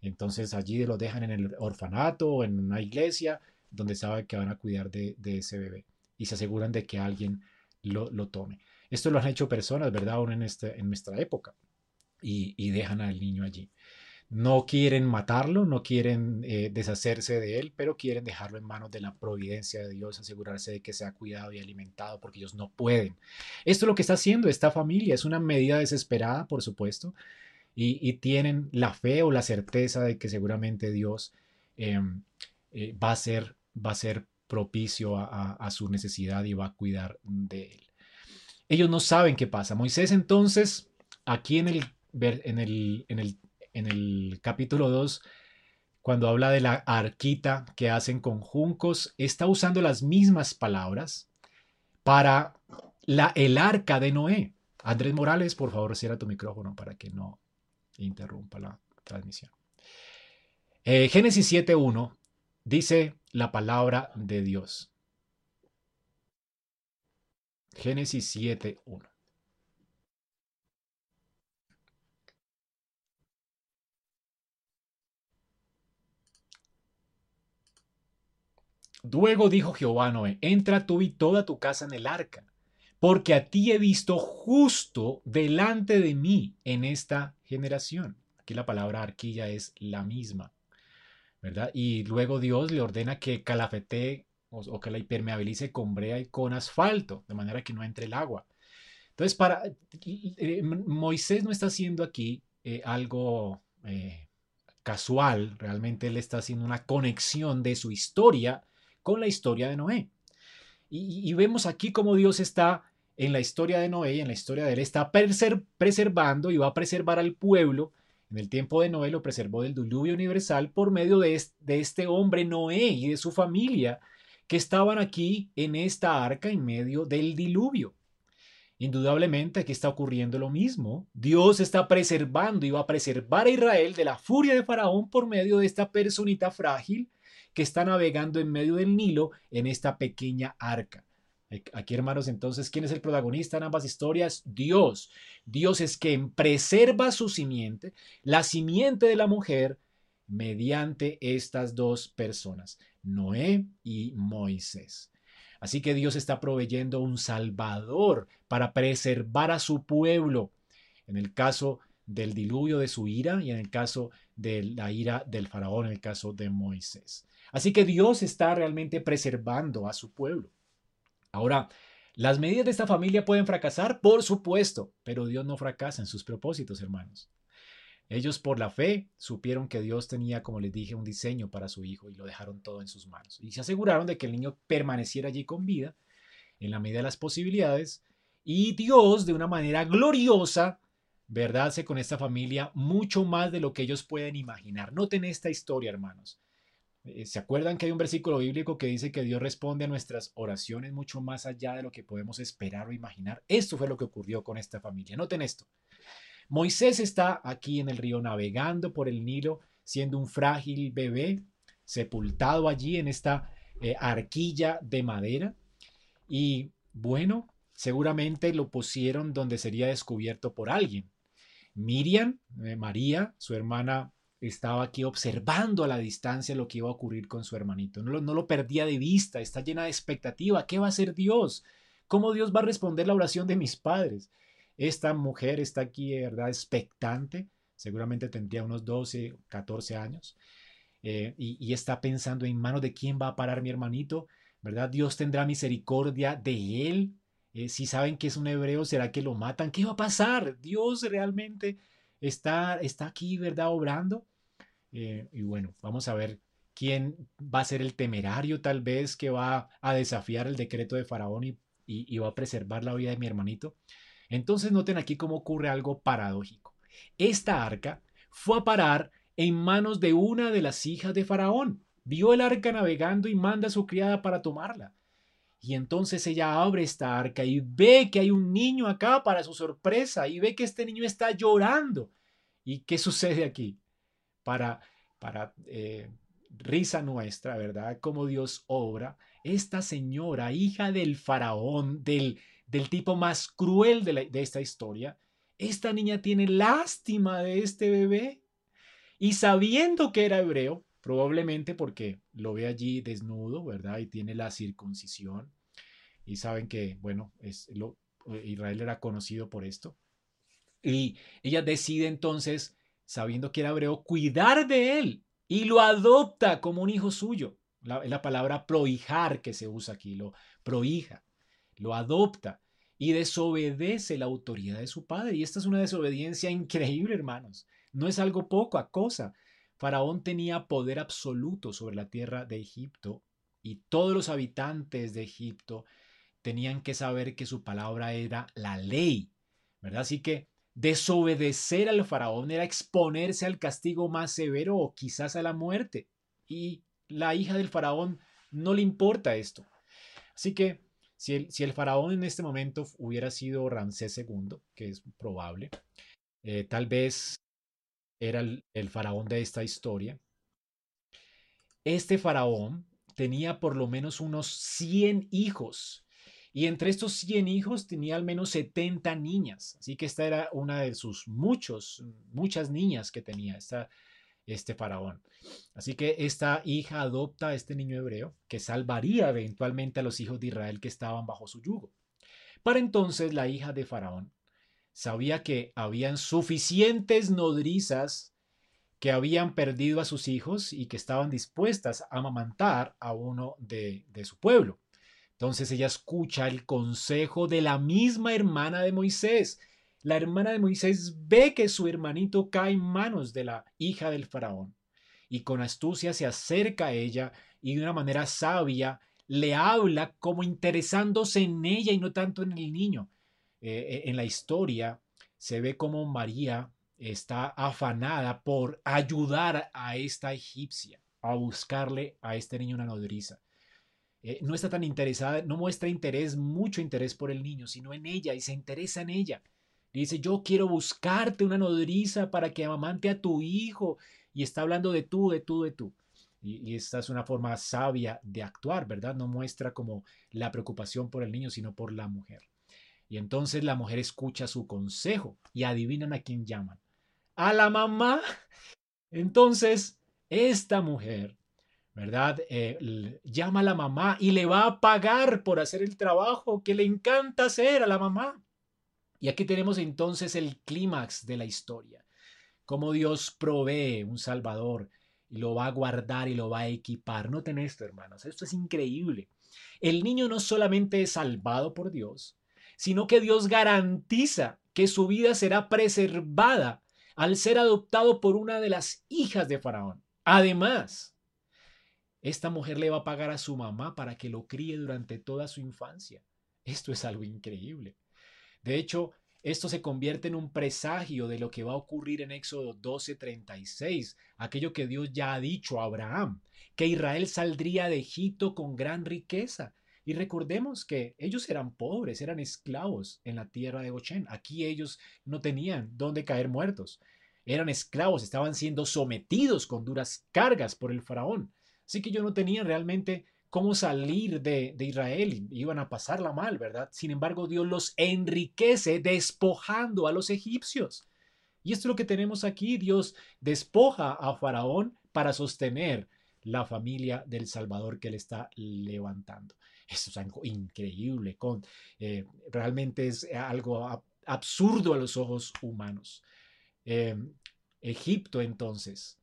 Entonces allí lo dejan en el orfanato o en una iglesia donde saben que van a cuidar de, ese bebé y se aseguran de que alguien lo, tome. Esto lo han hecho personas, ¿verdad? Aún en, este, en nuestra época y, y dejan al niño allí. No quieren matarlo, no quieren eh, deshacerse de él, pero quieren dejarlo en manos de la providencia de Dios, asegurarse de que sea cuidado y alimentado, porque ellos no pueden. Esto es lo que está haciendo esta familia, es una medida desesperada, por supuesto, y, tienen la fe o la certeza de que seguramente Dios em, eh, va, a ser, va a ser propicio a, su necesidad y va a cuidar de él. Ellos no saben qué pasa. Moisés entonces, aquí en el, en el, en el en el capítulo 2, cuando habla de la arquita que hacen con juncos, está usando las mismas palabras para la, el arca de Noé. Andrés Morales, por favor, cierra tu micrófono para que no interrumpa la transmisión. Eh, Génesis 7.1 dice la palabra de Dios. Génesis 7.1. Luego dijo Jehová Noé, entra tú y toda tu casa en el arca, porque a ti he visto justo delante de mí en esta generación. Aquí la palabra arquilla es la misma, ¿verdad? Y luego Dios le ordena que calafetee o, que la impermeabilice con brea y con asfalto, de manera que no entre el agua. Entonces, para eh, Moisés no está haciendo aquí eh, algo eh, casual, realmente él está haciendo una conexión de su historia con la historia de Noé. Y, vemos aquí cómo Dios está en la historia de Noé y en la historia de él, está preservando y va a preservar al pueblo. En el tiempo de Noé lo preservó del diluvio universal por medio de este hombre Noé y de su familia que estaban aquí en esta arca en medio del diluvio. Indudablemente aquí está ocurriendo lo mismo. Dios está preservando y va a preservar a Israel de la furia de Faraón por medio de esta personita frágil que está navegando en medio del Nilo en esta pequeña arca. Aquí, hermanos, entonces, ¿quién es el protagonista en ambas historias? Dios. Dios es quien preserva su simiente, la simiente de la mujer, mediante estas dos personas, Noé y Moisés. Así que Dios está proveyendo un salvador para preservar a su pueblo. En el caso del diluvio de su ira y en el caso de la ira del faraón, en el caso de Moisés. Así que Dios está realmente preservando a su pueblo. Ahora, ¿las medidas de esta familia pueden fracasar? Por supuesto, pero Dios no fracasa en sus propósitos, hermanos. Ellos por la fe supieron que Dios tenía, como les dije, un diseño para su hijo y lo dejaron todo en sus manos. Y se aseguraron de que el niño permaneciera allí con vida en la medida de las posibilidades. Y Dios, de una manera gloriosa, ¿verdad? con esta familia mucho más de lo que ellos pueden imaginar. Noten esta historia, hermanos. Eh, ¿Se acuerdan que hay un versículo bíblico que dice que Dios responde a nuestras oraciones mucho más allá de lo que podemos esperar o imaginar? Esto fue lo que ocurrió con esta familia. Noten esto. Moisés está aquí en el río navegando por el Nilo, siendo un frágil bebé, sepultado allí en esta eh, arquilla de madera. Y bueno, seguramente lo pusieron donde sería descubierto por alguien. Miriam, eh, María, su hermana, estaba aquí observando a la distancia lo que iba a ocurrir con su hermanito. No lo, no lo perdía de vista, está llena de expectativa. ¿Qué va a hacer Dios? ¿Cómo Dios va a responder la oración de mis padres? Esta mujer está aquí, ¿verdad? Expectante. Seguramente tendría unos 12, 14 años. Eh, y, está pensando en manos de quién va a parar mi hermanito, ¿verdad? Dios tendrá misericordia de él. Eh, si saben que es un hebreo, ¿será que lo matan? ¿Qué va a pasar? Dios realmente está, está aquí, ¿verdad? Obrando. Eh, y bueno, vamos a ver quién va a ser el temerario tal vez que va a desafiar el decreto de Faraón y, y va a preservar la vida de mi hermanito. Entonces noten aquí cómo ocurre algo paradójico. Esta arca fue a parar en manos de una de las hijas de Faraón. Vio el arca navegando y manda a su criada para tomarla. Y entonces ella abre esta arca y ve que hay un niño acá para su sorpresa y ve que este niño está llorando. ¿Y qué sucede aquí? Para, para eh, risa nuestra, ¿verdad? Como Dios obra. Esta señora, hija del faraón, del, del tipo más cruel de, esta historia, esta niña tiene lástima de este bebé y sabiendo que era hebreo, probablemente porque lo ve allí desnudo, ¿verdad? Y tiene la circuncisión. Y saben que, bueno, es lo, Israel era conocido por esto. Y ella decide entonces, sabiendo que era hebreo, cuidar de él y lo adopta como un hijo suyo. La, la palabra prohijar que se usa aquí, lo prohija, lo adopta y desobedece la autoridad de su padre. Y esta es una desobediencia increíble, hermanos. No es algo poco a cosa. Faraón tenía poder absoluto sobre la tierra de Egipto y todos los habitantes de Egipto tenían que saber que su palabra era la ley, ¿verdad? Así que desobedecer al faraón era exponerse al castigo más severo o quizás a la muerte. Y la hija del faraón no le importa esto. Así que si el, faraón en este momento hubiera sido Ramsés II, que es probable, eh, tal vez era el, el faraón de esta historia, este faraón tenía por lo menos unos 100 hijos. Y entre estos 100 hijos tenía al menos 70 niñas. Así que esta era una de sus muchos, muchas niñas que tenía. Esta este faraón. Así que esta hija adopta a este niño hebreo que salvaría eventualmente a los hijos de Israel que estaban bajo su yugo. Para entonces la hija de faraón sabía que habían suficientes nodrizas que habían perdido a sus hijos y que estaban dispuestas a amamantar a uno de, de su pueblo. Entonces ella escucha el consejo de la misma hermana de Moisés, la hermana de Moisés ve que su hermanito cae en manos de la hija del faraón y con astucia se acerca a ella y de una manera sabia le habla como interesándose en ella y no tanto en el niño. Eh, eh, en la historia se ve como María está afanada por ayudar a esta egipcia a buscarle a este niño una nodriza. Eh, no está tan interesada, no muestra interés, mucho interés por el niño, sino en ella y se interesa en ella dice, yo quiero buscarte una nodriza para que amamante a tu hijo. Y está hablando de tú, de tú, de tú. Y, esta es una forma sabia de actuar, ¿verdad? No muestra como la preocupación por el niño, sino por la mujer. Y entonces la mujer escucha su consejo y adivinan a quién llaman. A la mamá. Entonces, esta mujer, ¿verdad? Eh, llama a la mamá y le va a pagar por hacer el trabajo que le encanta hacer a la mamá. Y aquí tenemos entonces el clímax de la historia. Cómo Dios provee un Salvador y lo va a guardar y lo va a equipar. Noten esto, hermanos. Esto es increíble. El niño no solamente es salvado por Dios, sino que Dios garantiza que su vida será preservada al ser adoptado por una de las hijas de Faraón. Además, esta mujer le va a pagar a su mamá para que lo críe durante toda su infancia. Esto es algo increíble. De hecho, esto se convierte en un presagio de lo que va a ocurrir en Éxodo 12:36, aquello que Dios ya ha dicho a Abraham, que Israel saldría de Egipto con gran riqueza. Y recordemos que ellos eran pobres, eran esclavos en la tierra de Goshen. Aquí ellos no tenían dónde caer muertos. Eran esclavos, estaban siendo sometidos con duras cargas por el faraón. Así que ellos no tenían realmente cómo salir de, Israel, iban a pasarla mal, ¿verdad? Sin embargo, Dios los enriquece despojando a los egipcios. Y esto es lo que tenemos aquí, Dios despoja a Faraón para sostener la familia del Salvador que él está levantando. Esto es algo increíble, con, eh, realmente es algo absurdo a los ojos humanos. Em, Egipto entonces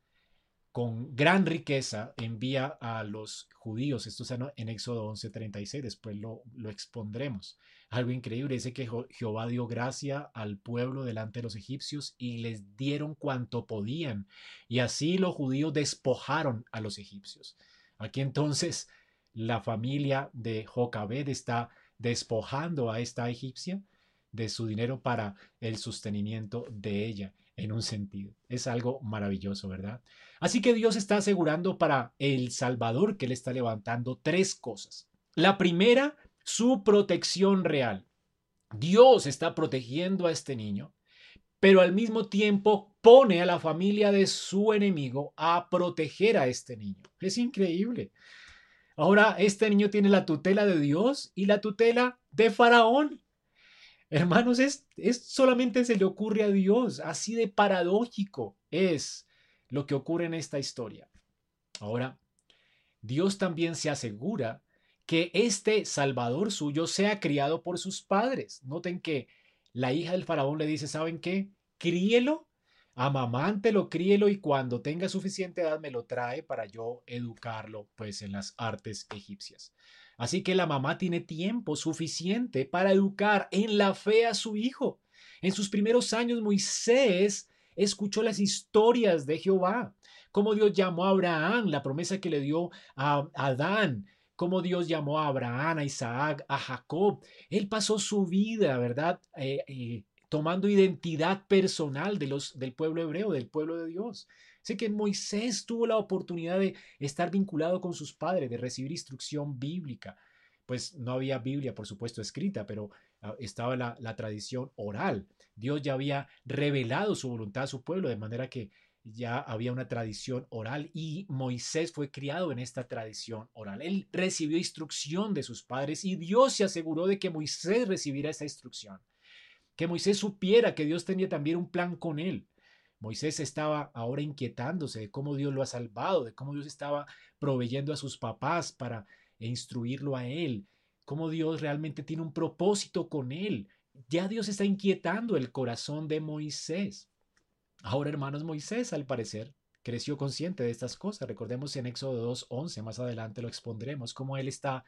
con gran riqueza envía a los judíos. Esto está en Éxodo 11:36, después lo, lo expondremos. Algo increíble, dice que Jehová dio gracia al pueblo delante de los egipcios y les dieron cuanto podían. Y así los judíos despojaron a los egipcios. Aquí entonces la familia de Jocabed está despojando a esta egipcia de su dinero para el sostenimiento de ella en un sentido. Es algo maravilloso, ¿verdad? Así que Dios está asegurando para el Salvador que Él está levantando tres cosas. La primera, su protección real. Dios está protegiendo a este niño, pero al mismo tiempo pone a la familia de su enemigo a proteger a este niño. Es increíble. Ahora este niño tiene la tutela de Dios y la tutela de Faraón. Hermanos, es, es solamente se le ocurre a Dios, así de paradójico es lo que ocurre en esta historia. Ahora, Dios también se asegura que este Salvador suyo sea criado por sus padres. Noten que la hija del faraón le dice, ¿saben qué? Críelo, amamántelo, críelo y cuando tenga suficiente edad me lo trae para yo educarlo pues en las artes egipcias. Así que la mamá tiene tiempo suficiente para educar en la fe a su hijo. En sus primeros años Moisés escuchó las historias de Jehová, cómo Dios llamó a Abraham, la promesa que le dio a Adán, cómo Dios llamó a Abraham, a Isaac, a Jacob. Él pasó su vida, ¿verdad? Eh, eh, tomando identidad personal de los, del pueblo hebreo, del pueblo de Dios. Sé que Moisés tuvo la oportunidad de estar vinculado con sus padres, de recibir instrucción bíblica. Pues no había Biblia, por supuesto, escrita, pero ah, estaba la, la tradición oral. Dios ya había revelado su voluntad a su pueblo, de manera que ya había una tradición oral y Moisés fue criado en esta tradición oral. Él recibió instrucción de sus padres y Dios se aseguró de que Moisés recibiera esa instrucción. Que Moisés supiera que Dios tenía también un plan con él. Moisés estaba ahora inquietándose de cómo Dios lo ha salvado, de cómo Dios estaba proveyendo a sus papás para instruirlo a él, cómo Dios realmente tiene un propósito con él. Ya Dios está inquietando el corazón de Moisés. Ahora, hermanos, Moisés, al parecer, creció consciente de estas cosas. Recordemos en Éxodo 2.11, más adelante lo expondremos, cómo él está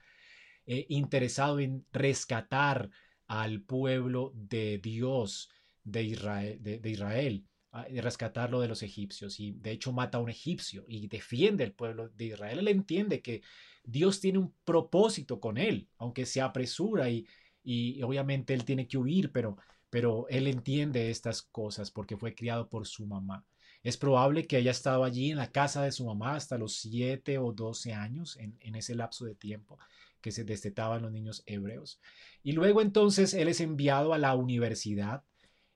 eh, interesado en rescatar al pueblo de Dios. De, Israel rescatarlo de los egipcios y de hecho mata a un egipcio y defiende el pueblo de Israel. Él entiende que Dios tiene un propósito con él, aunque se apresura y, y obviamente él tiene que huir, pero, pero él entiende estas cosas porque fue criado por su mamá. Es probable que haya estado allí en la casa de su mamá hasta los 7 o 12 años, en, en ese lapso de tiempo que se destetaban los niños hebreos. Y luego entonces él es enviado a la universidad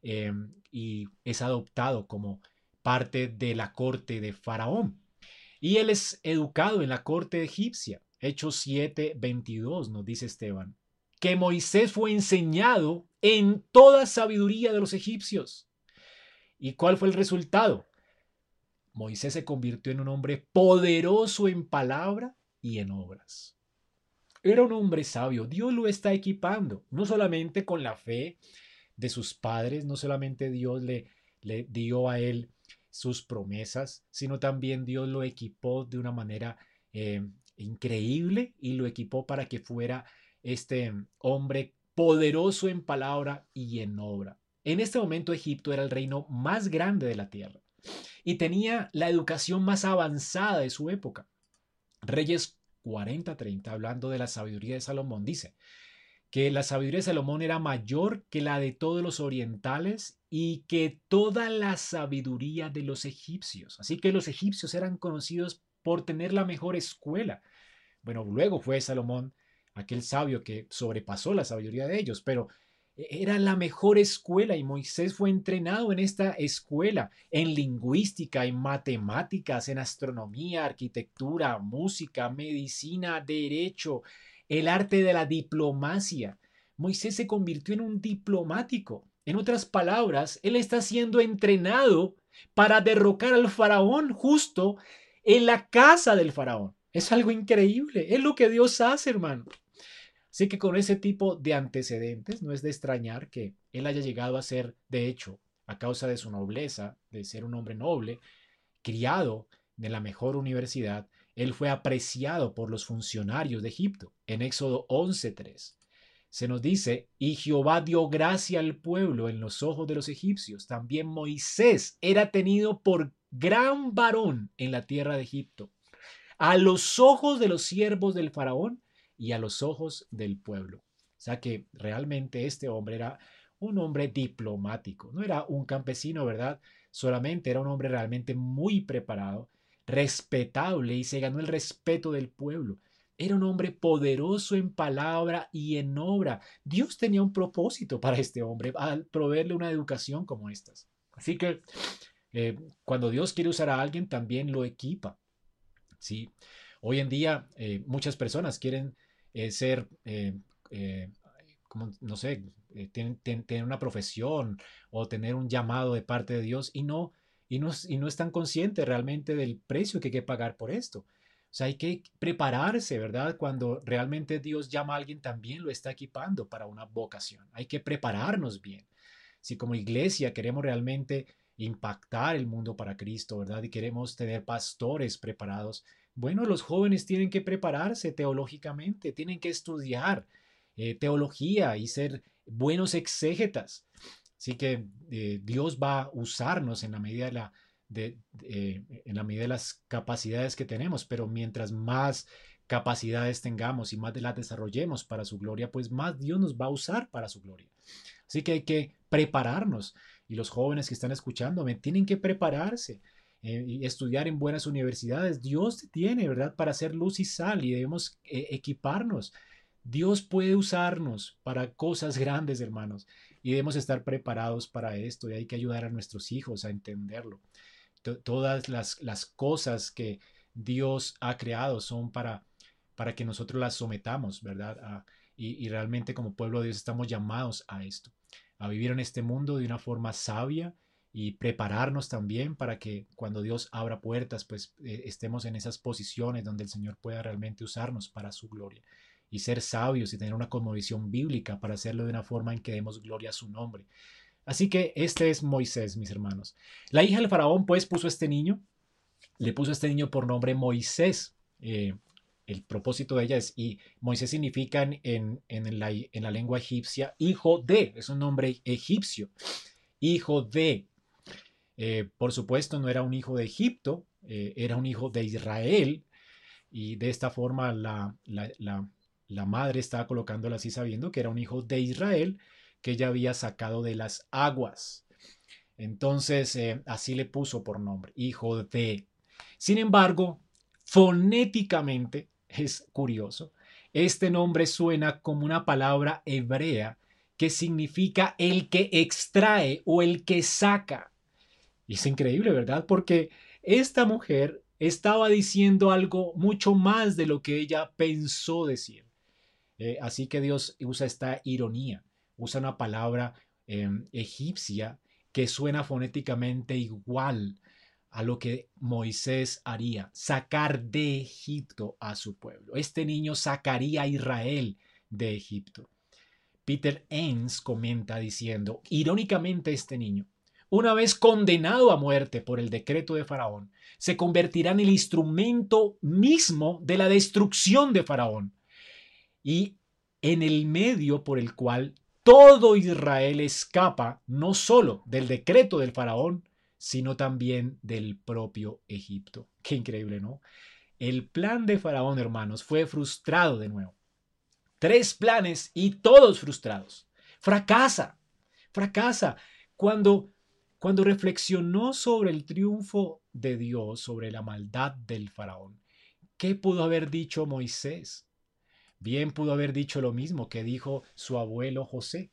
Em, y es adoptado como parte de la corte de Faraón. Y él es educado en la corte egipcia. Hechos 7, 22 nos dice Esteban, que Moisés fue enseñado en toda sabiduría de los egipcios. ¿Y cuál fue el resultado? Moisés se convirtió en un hombre poderoso en palabra y en obras. Era un hombre sabio. Dios lo está equipando, no solamente con la fe de sus padres. No solamente Dios le, dio a él sus promesas, sino también Dios lo equipó de una manera eh, increíble y lo equipó para que fuera este hombre poderoso en palabra y en obra. En este momento Egipto era el reino más grande de la tierra y tenía la educación más avanzada de su época. Reyes 40-30, hablando de la sabiduría de Salomón, dice que la sabiduría de Salomón era mayor que la de todos los orientales y que toda la sabiduría de los egipcios. Así que los egipcios eran conocidos por tener la mejor escuela. Bueno, luego fue Salomón aquel sabio que sobrepasó la sabiduría de ellos, pero era la mejor escuela y Moisés fue entrenado en esta escuela, en lingüística, en matemáticas, en astronomía, arquitectura, música, medicina, derecho, el arte de la diplomacia. Moisés se convirtió en un diplomático. En otras palabras, él está siendo entrenado para derrocar al faraón justo en la casa del faraón. Es algo increíble. Es lo que Dios hace, hermano. Así que con ese tipo de antecedentes no es de extrañar que él haya llegado a ser, de hecho, a causa de su nobleza, de ser un hombre noble, criado en la mejor universidad, él fue apreciado por los funcionarios de Egipto. En Éxodo 11.3 se nos dice, y Jehová dio gracia al pueblo en los ojos de los egipcios. También Moisés era tenido por gran varón en la tierra de Egipto, a los ojos de los siervos del faraón y a los ojos del pueblo. O sea que realmente este hombre era un hombre diplomático, no era un campesino, ¿verdad? Solamente era un hombre realmente muy preparado, respetable y se ganó el respeto del pueblo. Era un hombre poderoso en palabra y en obra. Dios tenía un propósito para este hombre al proveerle una educación como estas. Así que eh, cuando Dios quiere usar a alguien, también lo equipa. ¿sí? Hoy en día eh, muchas personas quieren eh, ser, como, no sé, tener una profesión o tener un llamado de parte de Dios y no, y no, y no están conscientes realmente del precio que hay que pagar por esto. O sea, hay que prepararse, ¿verdad? Cuando realmente Dios llama a alguien, también lo está equipando para una vocación. Hay que prepararnos bien. Si como iglesia queremos realmente impactar el mundo para Cristo, ¿verdad? Y queremos tener pastores preparados, bueno, los jóvenes tienen que prepararse teológicamente, tienen que estudiar eh, teología y ser buenos exégetas. Así que eh, Dios va a usarnos en la medida de la, eh, en la medida de las capacidades que tenemos, pero mientras más capacidades tengamos y más de las desarrollemos para su gloria, pues más Dios nos va a usar para su gloria. Así que hay que prepararnos y los jóvenes que están escuchándome tienen que prepararse. Eh, y estudiar en buenas universidades. Dios tiene, ¿verdad?, para hacer luz y sal y debemos equiparnos. Dios puede usarnos para cosas grandes, hermanos, y debemos estar preparados para esto y hay que ayudar a nuestros hijos a entenderlo. todas las, las, cosas que Dios ha creado son para, para que nosotros las sometamos, ¿verdad? y, y realmente como pueblo de Dios estamos llamados a esto, a vivir en este mundo de una forma sabia, y prepararnos también para que cuando Dios abra puertas, pues eh, estemos en esas posiciones donde el Señor pueda realmente usarnos para su gloria y ser sabios y tener una cosmovisión bíblica para hacerlo de una forma en que demos gloria a su nombre. Así que este es Moisés, mis hermanos. La hija del faraón pues puso a este niño, le puso a este niño por nombre Moisés. Eh, el propósito de ella es, y Moisés significa en, en, la, en la lengua egipcia, hijo de, es un nombre egipcio, hijo de, eh, por supuesto, no era un hijo de Egipto, eh, era un hijo de Israel, y de esta forma la, la, madre estaba colocándola así sabiendo que era un hijo de Israel que ella había sacado de las aguas. Entonces, eh, así le puso por nombre, hijo de. Sin embargo, fonéticamente es curioso. Este nombre suena como una palabra hebrea que significa el que extrae o el que saca. Y es increíble, ¿verdad? Porque esta mujer estaba diciendo algo mucho más de lo que ella pensó decir. Eh, así que Dios usa esta ironía, usa una palabra em, egipcia que suena fonéticamente igual a lo que Moisés haría, sacar de Egipto a su pueblo. Este niño sacaría a Israel de Egipto. Peter Ains comenta diciendo, irónicamente este niño, una vez condenado a muerte por el decreto de Faraón, se convertirá en el instrumento mismo de la destrucción de Faraón y en el medio por el cual todo Israel escapa no solo del decreto del faraón, sino también del propio Egipto. Qué increíble, ¿no? El plan de faraón, hermanos, fue frustrado de nuevo. Tres planes y todos frustrados. Fracasa, fracasa. Cuando, cuando reflexionó sobre el triunfo de Dios, sobre la maldad del faraón, ¿qué pudo haber dicho Moisés? Bien pudo haber dicho lo mismo que dijo su abuelo José.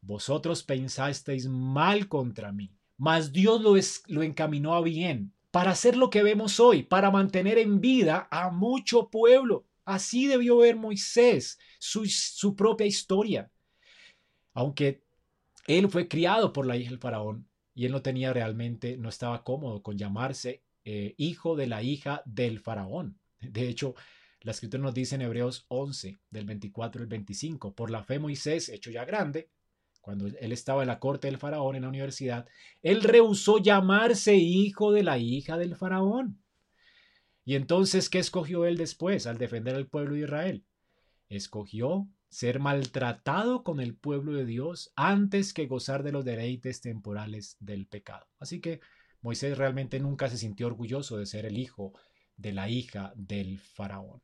Vosotros pensasteis mal contra mí, mas Dios lo, lo encaminó a bien para hacer lo que vemos hoy, para mantener en vida a mucho pueblo. Así debió ver Moisés su, su propia historia. Aunque él fue criado por la hija del faraón y él no tenía realmente, no estaba cómodo con llamarse eh, hijo de la hija del faraón. De hecho, la escritura nos dice en Hebreos 11, del 24 al 25, por la fe Moisés, hecho ya grande, cuando él estaba en la corte del faraón en la universidad, él rehusó llamarse hijo de la hija del faraón. Y entonces, ¿qué escogió él después al defender al pueblo de Israel? Escogió ser maltratado con el pueblo de Dios antes que gozar de los deleites temporales del pecado. Así que Moisés realmente nunca se sintió orgulloso de ser el hijo de la hija del faraón.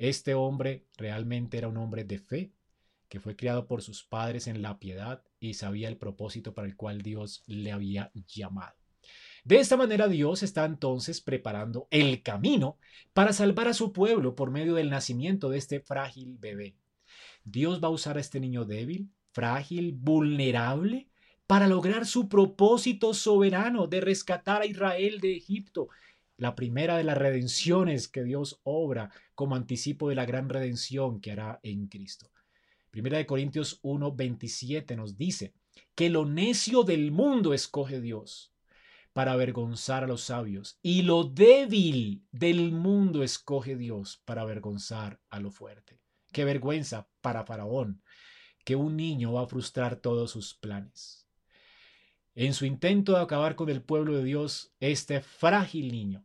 Este hombre realmente era un hombre de fe, que fue criado por sus padres en la piedad y sabía el propósito para el cual Dios le había llamado. De esta manera Dios está entonces preparando el camino para salvar a su pueblo por medio del nacimiento de este frágil bebé. Dios va a usar a este niño débil, frágil, vulnerable, para lograr su propósito soberano de rescatar a Israel de Egipto la primera de las redenciones que Dios obra como anticipo de la gran redención que hará en Cristo. Primera de Corintios 1, 27 nos dice que lo necio del mundo escoge Dios para avergonzar a los sabios y lo débil del mundo escoge Dios para avergonzar a lo fuerte. Qué vergüenza para Faraón que un niño va a frustrar todos sus planes. En su intento de acabar con el pueblo de Dios, este frágil niño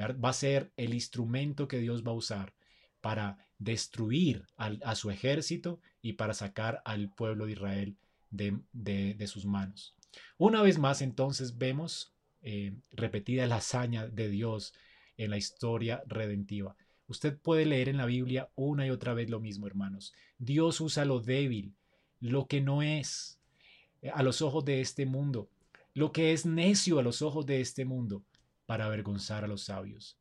va a ser el instrumento que Dios va a usar para destruir a su ejército y para sacar al pueblo de Israel de, sus manos. Una vez más, entonces, vemos eh, repetida la hazaña de Dios en la historia redentiva. Usted puede leer en la Biblia una y otra vez lo mismo, hermanos. Dios usa lo débil, lo que no es, eh, a los ojos de este mundo, lo que es necio a los ojos de este mundo, para avergonzar a los sabios.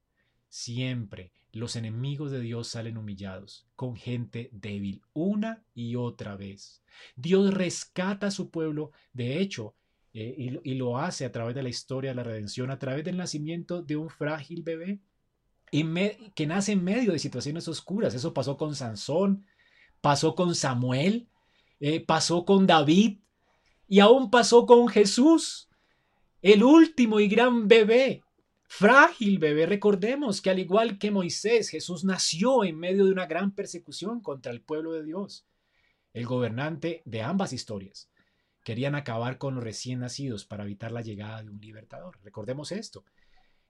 Siempre los enemigos de Dios salen humillados, con gente débil, una y otra vez. Dios rescata a su pueblo, de hecho, eh, y, lo hace a través de la historia de la redención, a través del nacimiento de un frágil bebé y que nace en medio de situaciones oscuras. Eso pasó con Sansón, pasó con Samuel, eh, pasó con David y aún pasó con Jesús, el último y gran bebé Frágil bebé, recordemos que al igual que Moisés, Jesús nació en medio de una gran persecución contra el pueblo de Dios. El gobernante de ambas historias querían acabar con los recién nacidos para evitar la llegada de un libertador. Recordemos esto.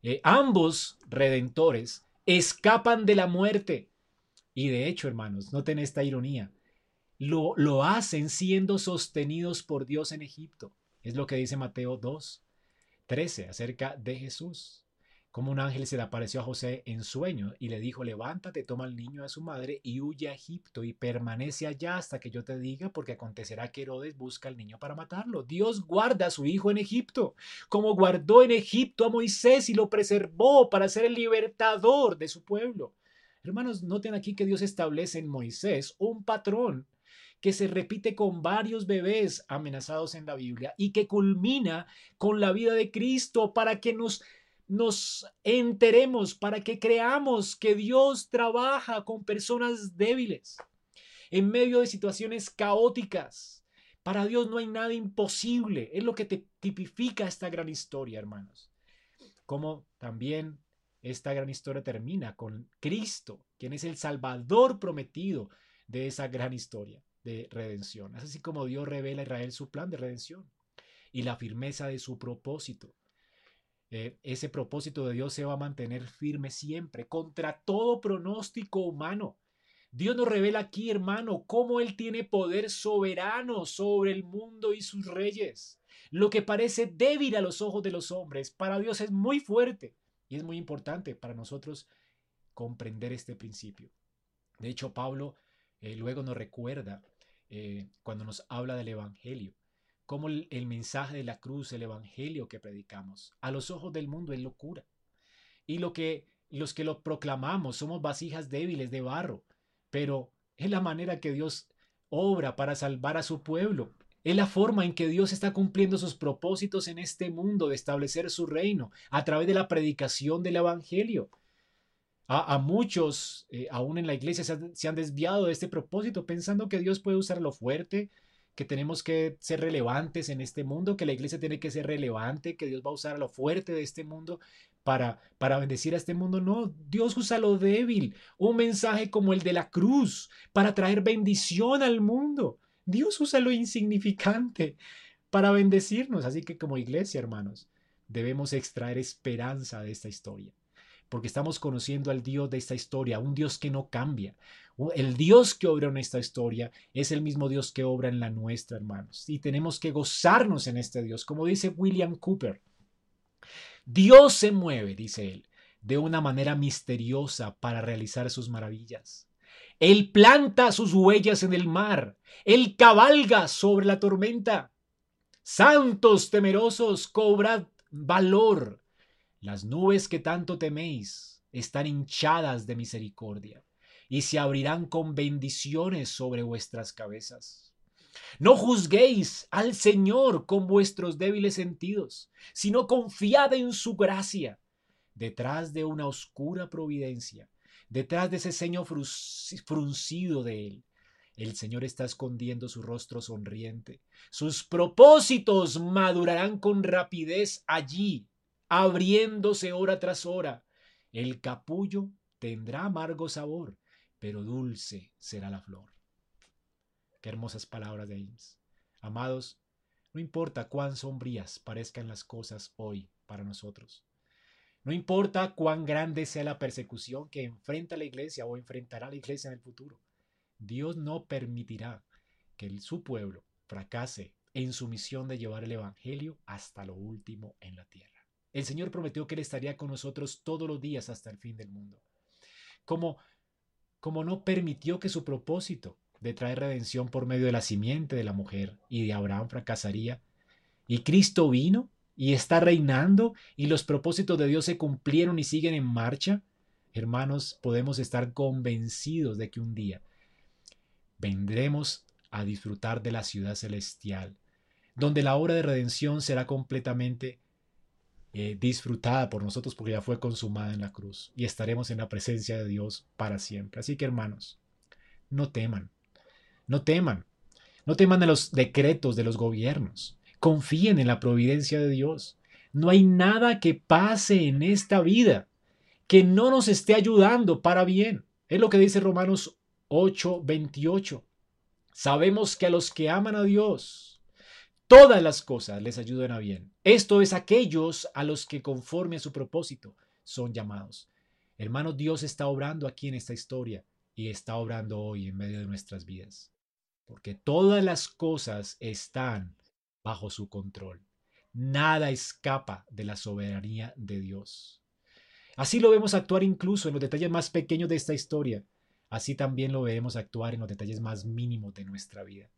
Eh, ambos redentores escapan de la muerte. Y de hecho, hermanos, noten esta ironía. Lo, lo hacen siendo sostenidos por Dios en Egipto. Es lo que dice Mateo 2, 13 acerca de Jesús como un ángel se le apareció a José en sueño y le dijo, levántate, toma al niño a su madre y huye a Egipto y permanece allá hasta que yo te diga, porque acontecerá que Herodes busca al niño para matarlo. Dios guarda a su hijo en Egipto, como guardó en Egipto a Moisés y lo preservó para ser el libertador de su pueblo. Hermanos, noten aquí que Dios establece en Moisés un patrón que se repite con varios bebés amenazados en la Biblia y que culmina con la vida de Cristo para que nos nos enteremos, para que creamos que Dios trabaja con personas débiles en medio de situaciones caóticas. Para Dios no hay nada imposible. Es lo que te tipifica esta gran historia, hermanos. Como también esta gran historia termina con Cristo, quien es el Salvador prometido de esa gran historia. de redención. Es así como Dios revela a Israel su plan de redención y la firmeza de su propósito. Eh, ese propósito de Dios se va a mantener firme siempre, contra todo pronóstico humano. Dios nos revela aquí, hermano, cómo Él tiene poder soberano sobre el mundo y sus reyes. Lo que parece débil a los ojos de los hombres, para Dios es muy fuerte y es muy importante para nosotros comprender este principio. De hecho, Pablo eh, luego nos recuerda eh, cuando nos habla del Evangelio, cómo el, mensaje de la cruz, el Evangelio que predicamos, a los ojos del mundo es locura. Y lo que, los que lo proclamamos somos vasijas débiles de barro, pero es la manera que Dios obra para salvar a su pueblo. Es la forma en que Dios está cumpliendo sus propósitos en este mundo de establecer su reino a través de la predicación del Evangelio. A, muchos, eh, aún en la iglesia, se han, desviado de este propósito pensando que Dios puede usar lo fuerte, que tenemos que ser relevantes en este mundo, que la iglesia tiene que ser relevante, que Dios va a usar lo fuerte de este mundo para, para bendecir a este mundo. No, Dios usa lo débil, un mensaje como el de la cruz, para traer bendición al mundo. Dios usa lo insignificante para bendecirnos. Así que como iglesia, hermanos, debemos extraer esperanza de esta historia porque estamos conociendo al Dios de esta historia, un Dios que no cambia. El Dios que obra en esta historia es el mismo Dios que obra en la nuestra, hermanos. Y tenemos que gozarnos en este Dios, como dice William Cooper. Dios se mueve, dice él, de una manera misteriosa para realizar sus maravillas. Él planta sus huellas en el mar. Él cabalga sobre la tormenta. Santos temerosos, cobrad valor. Las nubes que tanto teméis están hinchadas de misericordia y se abrirán con bendiciones sobre vuestras cabezas. No juzguéis al Señor con vuestros débiles sentidos, sino confiad en su gracia. Detrás de una oscura providencia, detrás de ese ceño fruncido de él, el Señor está escondiendo su rostro sonriente. Sus propósitos madurarán con rapidez allí abriéndose hora tras hora. El capullo tendrá amargo sabor, pero dulce será la flor. Qué hermosas palabras de James. Amados, no importa cuán sombrías parezcan las cosas hoy para nosotros. No importa cuán grande sea la persecución que enfrenta la iglesia o enfrentará la iglesia en el futuro. Dios no permitirá que su pueblo fracase en su misión de llevar el Evangelio hasta lo último en la tierra. El Señor prometió que Él estaría con nosotros todos los días hasta el fin del mundo. Como, como no permitió que su propósito de traer redención por medio de la simiente de la mujer y de Abraham fracasaría, y Cristo vino y está reinando y los propósitos de Dios se cumplieron y siguen en marcha, hermanos, podemos estar convencidos de que un día vendremos a disfrutar de la ciudad celestial, donde la obra de redención será completamente eh, disfrutada por nosotros porque ya fue consumada en la cruz y estaremos en la presencia de Dios para siempre. Así que hermanos, no teman, no teman, no teman a los decretos de los gobiernos, confíen en la providencia de Dios. No hay nada que pase en esta vida que no nos esté ayudando para bien. Es lo que dice Romanos 8, 28. Sabemos que a los que aman a Dios, todas las cosas les ayudan a bien. Esto es aquellos a los que conforme a su propósito son llamados. Hermano, Dios está obrando aquí en esta historia y está obrando hoy en medio de nuestras vidas. Porque todas las cosas están bajo su control. Nada escapa de la soberanía de Dios. Así lo vemos actuar incluso en los detalles más pequeños de esta historia. Así también lo vemos actuar en los detalles más mínimos de nuestra vida.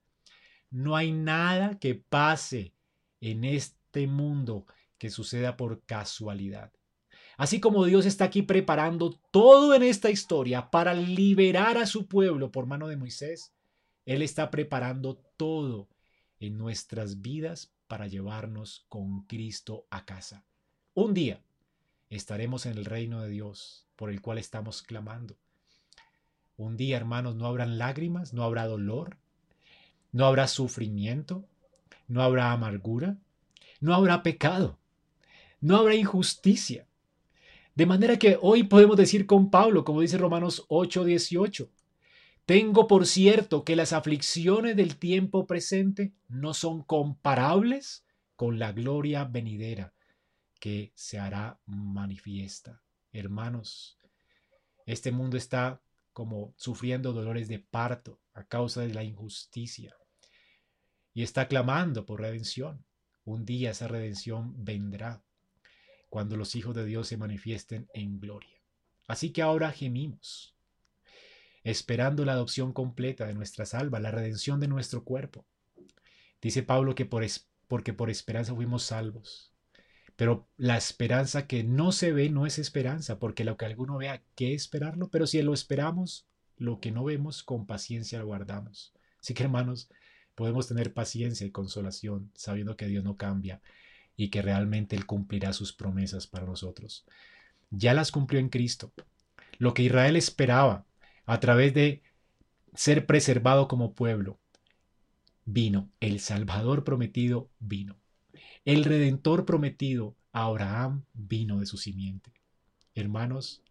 No hay nada que pase en este mundo que suceda por casualidad. Así como Dios está aquí preparando todo en esta historia para liberar a su pueblo por mano de Moisés, Él está preparando todo en nuestras vidas para llevarnos con Cristo a casa. Un día estaremos en el reino de Dios por el cual estamos clamando. Un día, hermanos, no habrán lágrimas, no habrá dolor, no habrá sufrimiento, no habrá amargura, no habrá pecado, no habrá injusticia. De manera que hoy podemos decir con Pablo, como dice Romanos 8:18, Tengo por cierto que las aflicciones del tiempo presente no son comparables con la gloria venidera que se hará manifiesta. Hermanos, este mundo está como sufriendo dolores de parto a causa de la injusticia y está clamando por redención. Un día esa redención vendrá cuando los hijos de Dios se manifiesten en gloria. Así que ahora gemimos, esperando la adopción completa de nuestra salva, la redención de nuestro cuerpo. Dice Pablo que por porque por esperanza fuimos salvos. Pero la esperanza que no se ve no es esperanza, porque lo que alguno vea, ¿qué esperarlo? Pero si lo esperamos, lo que no vemos, con paciencia lo guardamos. Así que hermanos, podemos tener paciencia y consolación, sabiendo que Dios no cambia y que realmente Él cumplirá sus promesas para nosotros. Ya las cumplió en Cristo. Lo que Israel esperaba a través de ser preservado como pueblo, vino. El Salvador prometido vino. El Redentor prometido a Abraham vino de su simiente. Hermanos,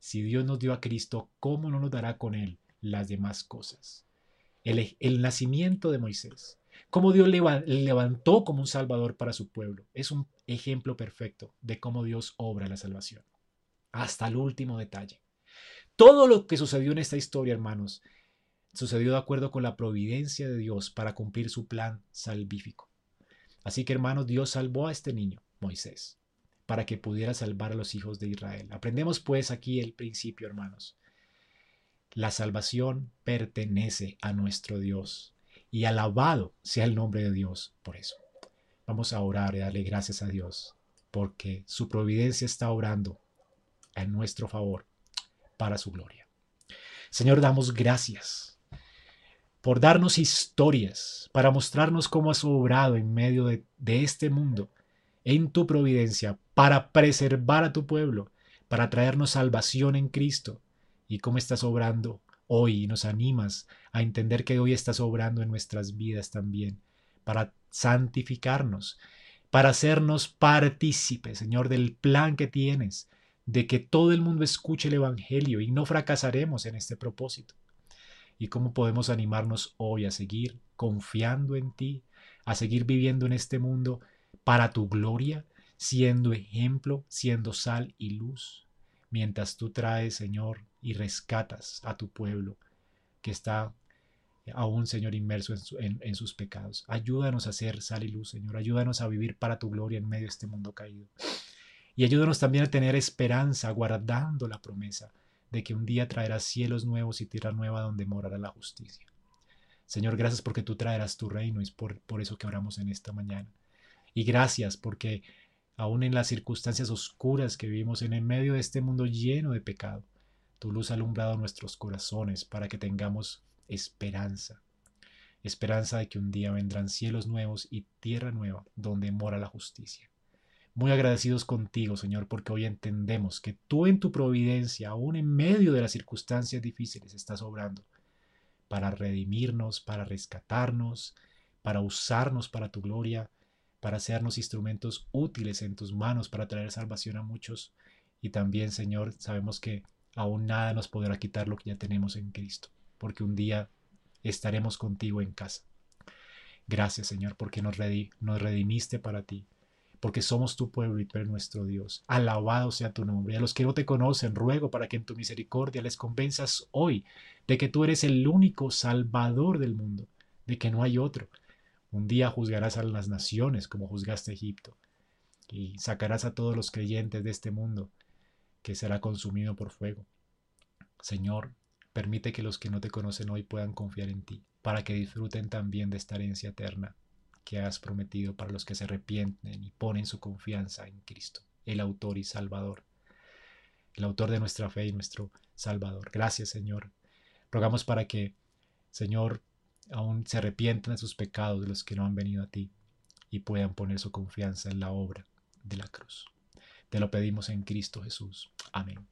si Dios nos dio a Cristo, ¿cómo no nos dará con Él las demás cosas? El, nacimiento de Moisés, cómo Dios le levantó como un Salvador para su pueblo, es un ejemplo perfecto de cómo Dios obra la salvación. Hasta el último detalle. Todo lo que sucedió en esta historia, hermanos, sucedió de acuerdo con la providencia de Dios para cumplir su plan salvífico. Así que hermanos, Dios salvó a este niño, Moisés, para que pudiera salvar a los hijos de Israel. Aprendemos pues aquí el principio, hermanos. La salvación pertenece a nuestro Dios y alabado sea el nombre de Dios por eso. Vamos a orar y darle gracias a Dios porque su providencia está obrando en nuestro favor para su gloria. Señor, damos gracias por darnos historias, para mostrarnos cómo has obrado en medio de, este mundo, en tu providencia, para preservar a tu pueblo, para traernos salvación en Cristo, y cómo estás obrando hoy y nos animas a entender que hoy estás obrando en nuestras vidas también, para santificarnos, para hacernos partícipes, Señor, del plan que tienes, de que todo el mundo escuche el Evangelio y no fracasaremos en este propósito. Y cómo podemos animarnos hoy a seguir confiando en ti, a seguir viviendo en este mundo para tu gloria, siendo ejemplo, siendo sal y luz, mientras tú traes, Señor, y rescatas a tu pueblo que está aún, Señor, inmerso en, sus pecados. Ayúdanos a ser sal y luz, Señor. Ayúdanos a vivir para tu gloria en medio de este mundo caído. Y ayúdanos también a tener esperanza, guardando la promesa de que un día traerás cielos nuevos y tierra nueva donde morará la justicia. Señor, gracias porque tú traerás tu reino y es por, por eso que oramos en esta mañana. Y gracias porque aún en las circunstancias oscuras que vivimos en el medio de este mundo lleno de pecado, tu luz ha alumbrado nuestros corazones para que tengamos esperanza. Esperanza de que un día vendrán cielos nuevos y tierra nueva donde mora la justicia. Muy agradecidos contigo, Señor, porque hoy entendemos que tú en tu providencia, aún en medio de las circunstancias difíciles, estás obrando para redimirnos, para rescatarnos, para usarnos para tu gloria, para hacernos instrumentos útiles en tus manos para traer salvación a muchos. Y también, Señor, sabemos que aún nada nos podrá quitar lo que ya tenemos en Cristo, porque un día estaremos contigo en casa. Gracias, Señor, porque nos, redimiste para ti porque somos tu pueblo y tú eres nuestro Dios. Alabado sea tu nombre. A los que no te conocen, ruego para que en tu misericordia les convenzas hoy de que tú eres el único Salvador del mundo, de que no hay otro. Un día juzgarás a las naciones como juzgaste Egipto, y sacarás a todos los creyentes de este mundo, que será consumido por fuego. Señor, permite que los que no te conocen hoy puedan confiar en ti, para que disfruten también de esta herencia eterna que has prometido para los que se arrepienten y ponen su confianza en Cristo, el autor y salvador, el autor de nuestra fe y nuestro salvador. Gracias, Señor. Rogamos para que, Señor, aún se arrepientan de sus pecados de los que no han venido a ti y puedan poner su confianza en la obra de la cruz. Te lo pedimos en Cristo Jesús. Amén.